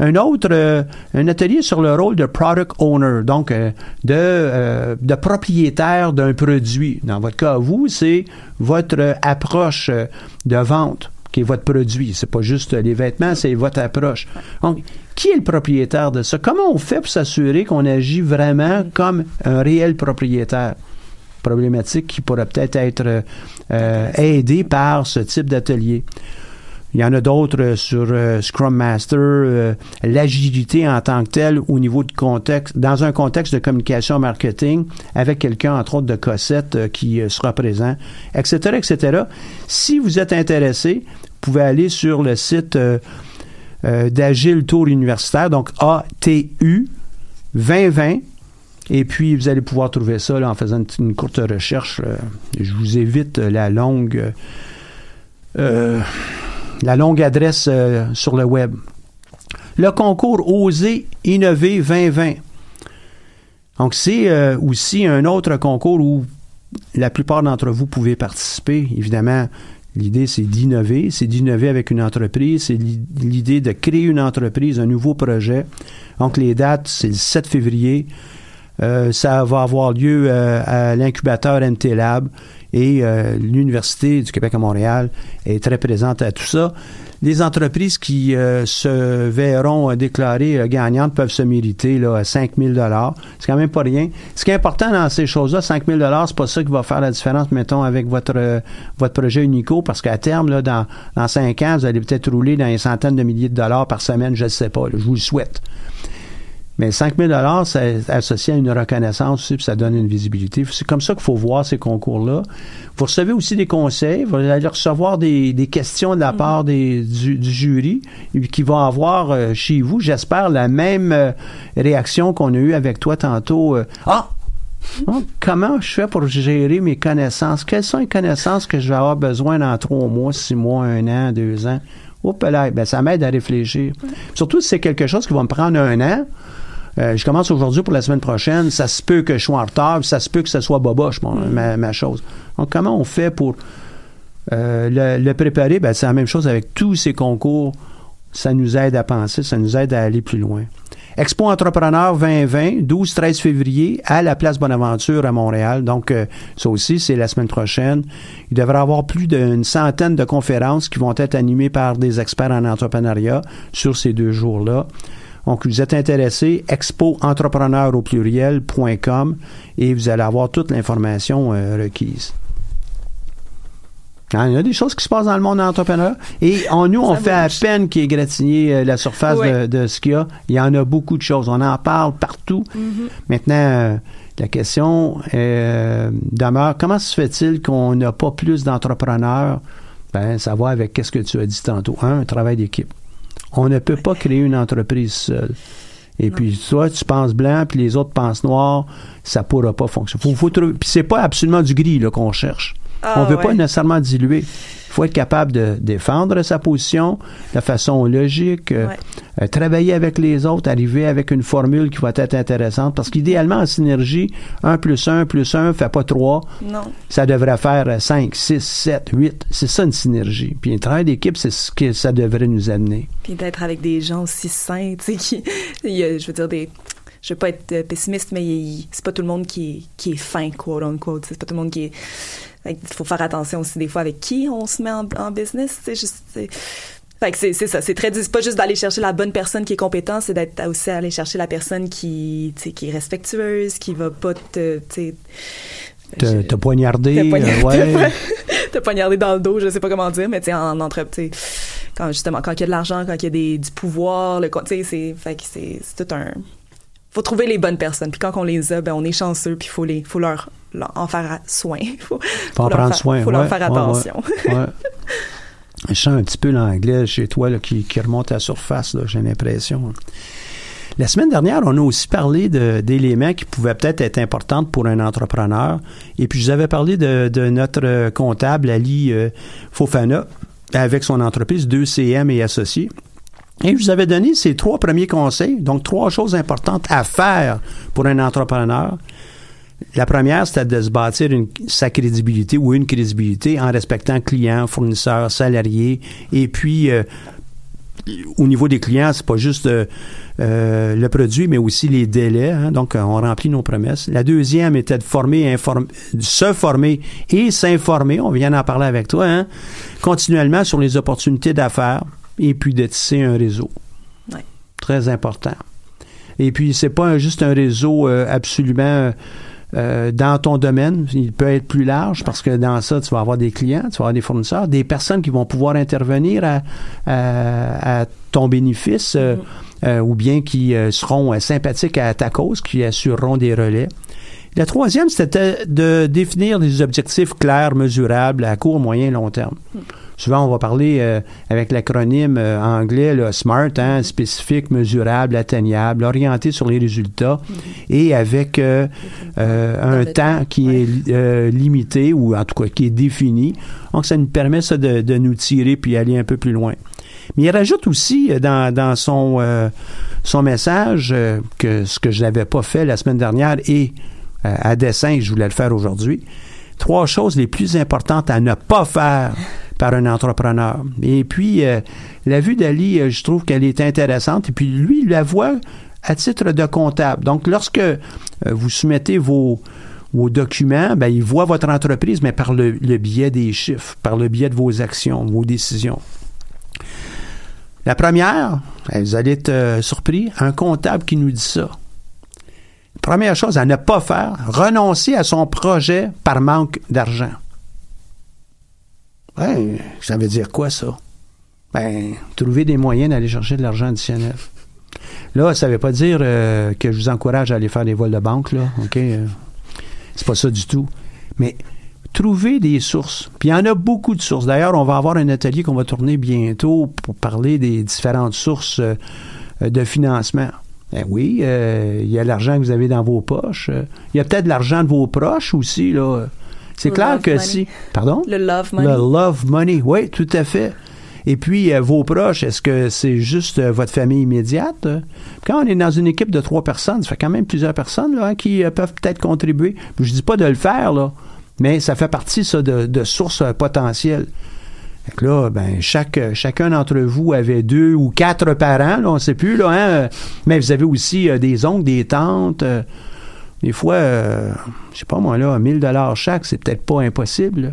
Un autre, euh, un atelier sur le rôle de product owner, donc euh, de, euh, de propriétaire d'un produit. Dans votre cas, vous, c'est votre approche de vente qui est votre produit. C'est pas juste les vêtements, c'est votre approche. Donc, qui est le propriétaire de ça? Comment on fait pour s'assurer qu'on agit vraiment comme un réel propriétaire? Problématique qui pourrait peut-être être euh, aidée par ce type d'atelier. Il y en a d'autres euh, sur euh, Scrum Master, euh, l'agilité en tant que telle au niveau de contexte, dans un contexte de communication marketing, avec quelqu'un, entre autres, de Cossette qui sera présent, etc., etc. Si vous êtes intéressé, vous pouvez aller sur le site d'Agile Tour Universitaire, donc ATU 2020. Et puis, vous allez pouvoir trouver ça en faisant une, courte recherche. je vous évite la longue... la longue adresse euh, sur le web. Le concours Oser Innover 2020. Donc, c'est euh, aussi un autre concours où la plupart d'entre vous pouvez participer. Évidemment, l'idée, c'est d'innover. C'est d'innover avec une entreprise. C'est l'i- l'idée de créer une entreprise, un nouveau projet. Donc, les dates, c'est le 7 février. Euh, ça va avoir lieu euh, à l'incubateur NT Lab et euh, l'Université du Québec à Montréal est très présente à tout ça. Les entreprises qui se verront déclarées gagnantes peuvent se mériter là, 5 000 C'est quand même pas rien. Ce qui est important dans ces choses-là, 5 000 c'est pas ça qui va faire la différence, mettons, avec votre votre projet Unico, parce qu'à terme, là, dans, dans 5 ans, vous allez peut-être rouler dans les centaines de milliers de dollars par semaine, je ne sais pas, je vous le souhaite. Mais 5 000 c'est associé à une reconnaissance aussi, puis ça donne une visibilité. C'est comme ça qu'il faut voir ces concours-là. Vous recevez aussi des conseils, vous allez recevoir des, des questions de la part des, du, du jury qui vont avoir euh, chez vous, j'espère, la même euh, réaction qu'on a eue avec toi tantôt. euh, ah! Ah, comment je fais pour gérer mes connaissances? Quelles sont les connaissances que je vais avoir besoin dans trois mois, six mois, un an, deux ans? Oups là, ben ça m'aide à réfléchir. Surtout si c'est quelque chose qui va me prendre un an. Euh, je commence aujourd'hui pour la semaine prochaine. Ça se peut que je sois en retard, ça se peut que ce soit boboche, mon- ma, ma chose. Donc, comment on fait pour euh, le, le préparer? Ben, c'est la même chose avec tous ces concours. Ça nous aide à penser, ça nous aide à aller plus loin. Expo Entrepreneur 2020, 12-13 février, à la place Bonaventure à Montréal. Donc, euh, ça aussi, c'est la semaine prochaine. Il devrait y avoir plus d'une centaine de conférences qui vont être animées par des experts en entrepreneuriat sur ces deux jours-là. Donc, vous êtes intéressé, expoentrepreneur au pluriel.com et vous allez avoir toute l'information euh, requise. Hein, Il y a des choses qui se passent dans le monde entrepreneur. Et en nous, on fait à peine qu'il égratigné euh, la surface de, de ce qu'il y a. Il y en a beaucoup de choses. On en parle partout. Mhm. Maintenant, euh, la question euh, demeure, comment se fait-il qu'on n'a pas plus d'entrepreneurs? Ben, ça va avec qu'est-ce que tu as dit tantôt. Un, un travail d'équipe. On ne peut pas créer une entreprise seule. Et puis toi, tu penses blanc, puis les autres pensent noir, ça pourra pas fonctionner. Faut, faut trouver- puis c'est pas absolument du gris là, qu'on cherche. Ah, On veut pas ouais. nécessairement diluer. Il faut être capable de défendre sa position de façon logique, euh, euh, travailler avec les autres, arriver avec une formule qui va être intéressante. Parce qu'idéalement, en synergie, 1 plus 1 plus 1 fait pas 3. Non. Ça devrait faire 5, 6, 7, 8. C'est ça une synergie. Puis un travail d'équipe, c'est ce que ça devrait nous amener. Puis d'être avec des gens aussi sains, tu sais, qui, je veux dire, des, je veux pas être euh, pessimiste, mais c'est pas tout le monde qui est, qui est fin, quote unquote. C'est pas tout le monde qui est. Il faut faire attention aussi des fois avec qui on se met en, en business. C'est juste. Fait que c'est c'est ça, c'est très c'est pas juste d'aller chercher la bonne personne qui est compétente, c'est d'être aussi aller chercher la personne qui tu sais, qui est respectueuse, qui va pas te tu sais, Te, te poignarder. te poignarder, euh, ouais. te poignarder dans le dos, je sais pas comment dire, mais tu sais en entre tu sais, quand justement quand il y a de l'argent, quand il y a des, du pouvoir, le tu sais c'est fait que c'est c'est tout un faut trouver les bonnes personnes. Puis quand on les a, ben on est chanceux, puis faut les faut leur, leur en faire soin. faut, Faut en leur prendre faire- soin. Faut ouais, leur faire attention. ouais, ouais. Je sens un petit peu l'anglais chez toi là, qui, qui remonte à la surface, j'ai l'impression. La semaine dernière, on a aussi parlé d'éléments qui pouvaient peut-être être importants pour un entrepreneur. Et puis, je vous avais parlé de, de notre comptable, Ali euh, Fofana, avec son entreprise 2CM et associés. Et je vous avais donné ces trois premiers conseils, donc trois choses importantes à faire pour un entrepreneur. La première, c'était de se bâtir une, sa crédibilité ou une crédibilité en respectant clients, fournisseurs, salariés. Et puis, euh, au niveau des clients, c'est pas juste euh, euh, le produit, mais aussi les délais. hein. donc, euh, on remplit nos promesses. La deuxième était de former, se former et s'informer. On vient d'en parler avec toi, hein, continuellement sur les opportunités d'affaires et puis de tisser un réseau. Ouais. Très important. Et puis, c'est pas un- juste un réseau euh, absolument euh, dans ton domaine. Il peut être plus large parce que dans ça, tu vas avoir des clients, tu vas avoir des fournisseurs, des personnes qui vont pouvoir intervenir à, à- à ton bénéfice euh, euh, ou bien qui euh, seront euh, sympathiques à ta cause, qui assureront des relais. La troisième, c'était de définir des objectifs clairs, mesurables, à court, moyen, long terme. Souvent, on va parler euh, avec l'acronyme euh, anglais, là, SMART, hein, spécifique, mesurable, atteignable, orienté sur les résultats et avec euh, euh, un temps qui est euh, limité ou en tout cas qui est défini. Donc, ça nous permet ça de, de nous tirer puis aller un peu plus loin. Mais il rajoute aussi euh, dans, dans son, euh, son message que ce que je n'avais pas fait la semaine dernière et euh, à dessein, je voulais le faire aujourd'hui. Trois choses les plus importantes à ne pas faire par un entrepreneur. Et puis, euh, la vue d'Ali, euh, je trouve qu'elle est intéressante. Et puis, lui, il la voit à titre de comptable. Donc, lorsque euh, vous soumettez vos, documents, ben, il voit votre entreprise, mais par le, biais des chiffres, par le biais de vos actions, vos décisions. La première, eh, vous allez être surpris, un comptable qui nous dit ça. Première chose à ne pas faire, renoncer à son projet par manque d'argent. Ouais, ça veut dire quoi ça? Ben, trouver des moyens d'aller chercher de l'argent additionnel. Là, ça ne veut pas dire euh, que je vous encourage à aller faire des vols de banque, là, OK? Euh, c'est pas ça du tout. Mais trouver des sources. Puis il y en a beaucoup de sources. D'ailleurs, on va avoir un atelier qu'on va tourner bientôt pour parler des différentes sources euh, de financement. Ben oui, il y a l'argent que vous avez dans vos poches. Il y a peut-être l'argent de vos proches aussi, là. C'est clair que money. si. Pardon? Le love money. Le love money, oui, tout à fait. Et puis, euh, vos proches, est-ce que c'est juste euh, votre famille immédiate? Quand on est dans une équipe de trois personnes, ça fait quand même plusieurs personnes là, hein, qui euh, peuvent peut-être contribuer. Je dis pas de le faire, là, mais ça fait partie, ça, de, de sources potentielles. Fait que là, ben, chaque, chacun d'entre vous avait deux ou quatre parents, là, on ne sait plus, là, hein, mais vous avez aussi des oncles, des tantes. Des fois, euh, je sais pas moi, là, 1000 dollars chaque, c'est peut-être pas impossible. là.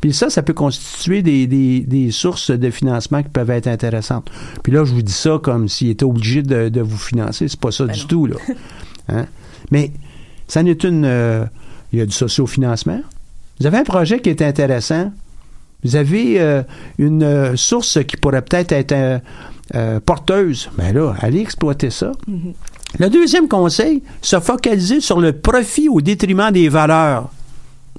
Puis ça, ça peut constituer des, des- des sources de financement qui peuvent être intéressantes. Puis là, je vous dis ça comme s'il était obligé de, de vous financer. C'est pas ça du tout, là. Hein? Mais ça n'est une... euh, il y a du sociofinancement. Vous avez un projet qui est intéressant. Vous avez euh, une euh, source qui pourrait peut-être être, euh, porteuse. Mais là, allez exploiter ça. Le deuxième conseil, se focaliser sur le profit au détriment des valeurs.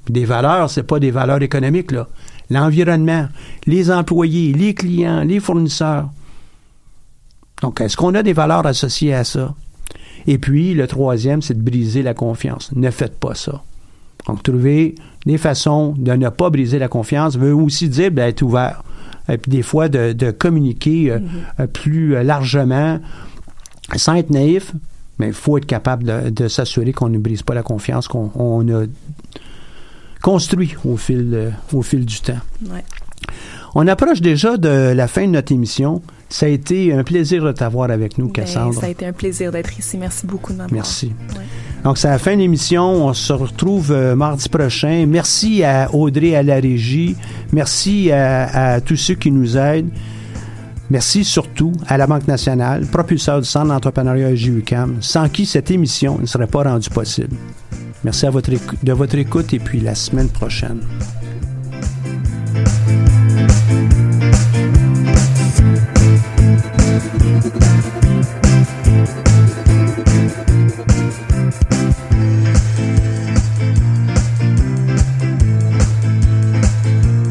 Des valeurs, c'est pas des valeurs économiques, là. L'environnement, les employés, les clients, les fournisseurs. Donc, est-ce qu'on a des valeurs associées à ça? Et puis, le troisième, c'est de briser la confiance. Ne faites pas ça. Donc, trouver des façons de ne pas briser la confiance veut aussi dire ben, être ouvert. Et puis, des fois, de, de communiquer euh, euh, plus euh, largement, sans être naïf, mais il faut être capable de, de s'assurer qu'on ne brise pas la confiance qu'on on a construit au fil, au fil du temps. Ouais. On approche déjà de la fin de notre émission. Ça a été un plaisir de t'avoir avec nous, Ben, Cassandre. ça a été un plaisir d'être ici. Merci beaucoup de m'avoir. Merci. Donc, c'est la fin de l'émission. On se retrouve euh, mardi prochain. Merci à Audrey à la régie. Merci à, à tous ceux qui nous aident. Merci surtout à la Banque nationale, propulseur du Centre d'entrepreneuriat JUCAM, sans qui cette émission ne serait pas rendue possible. Merci de votre écoute et puis la semaine prochaine.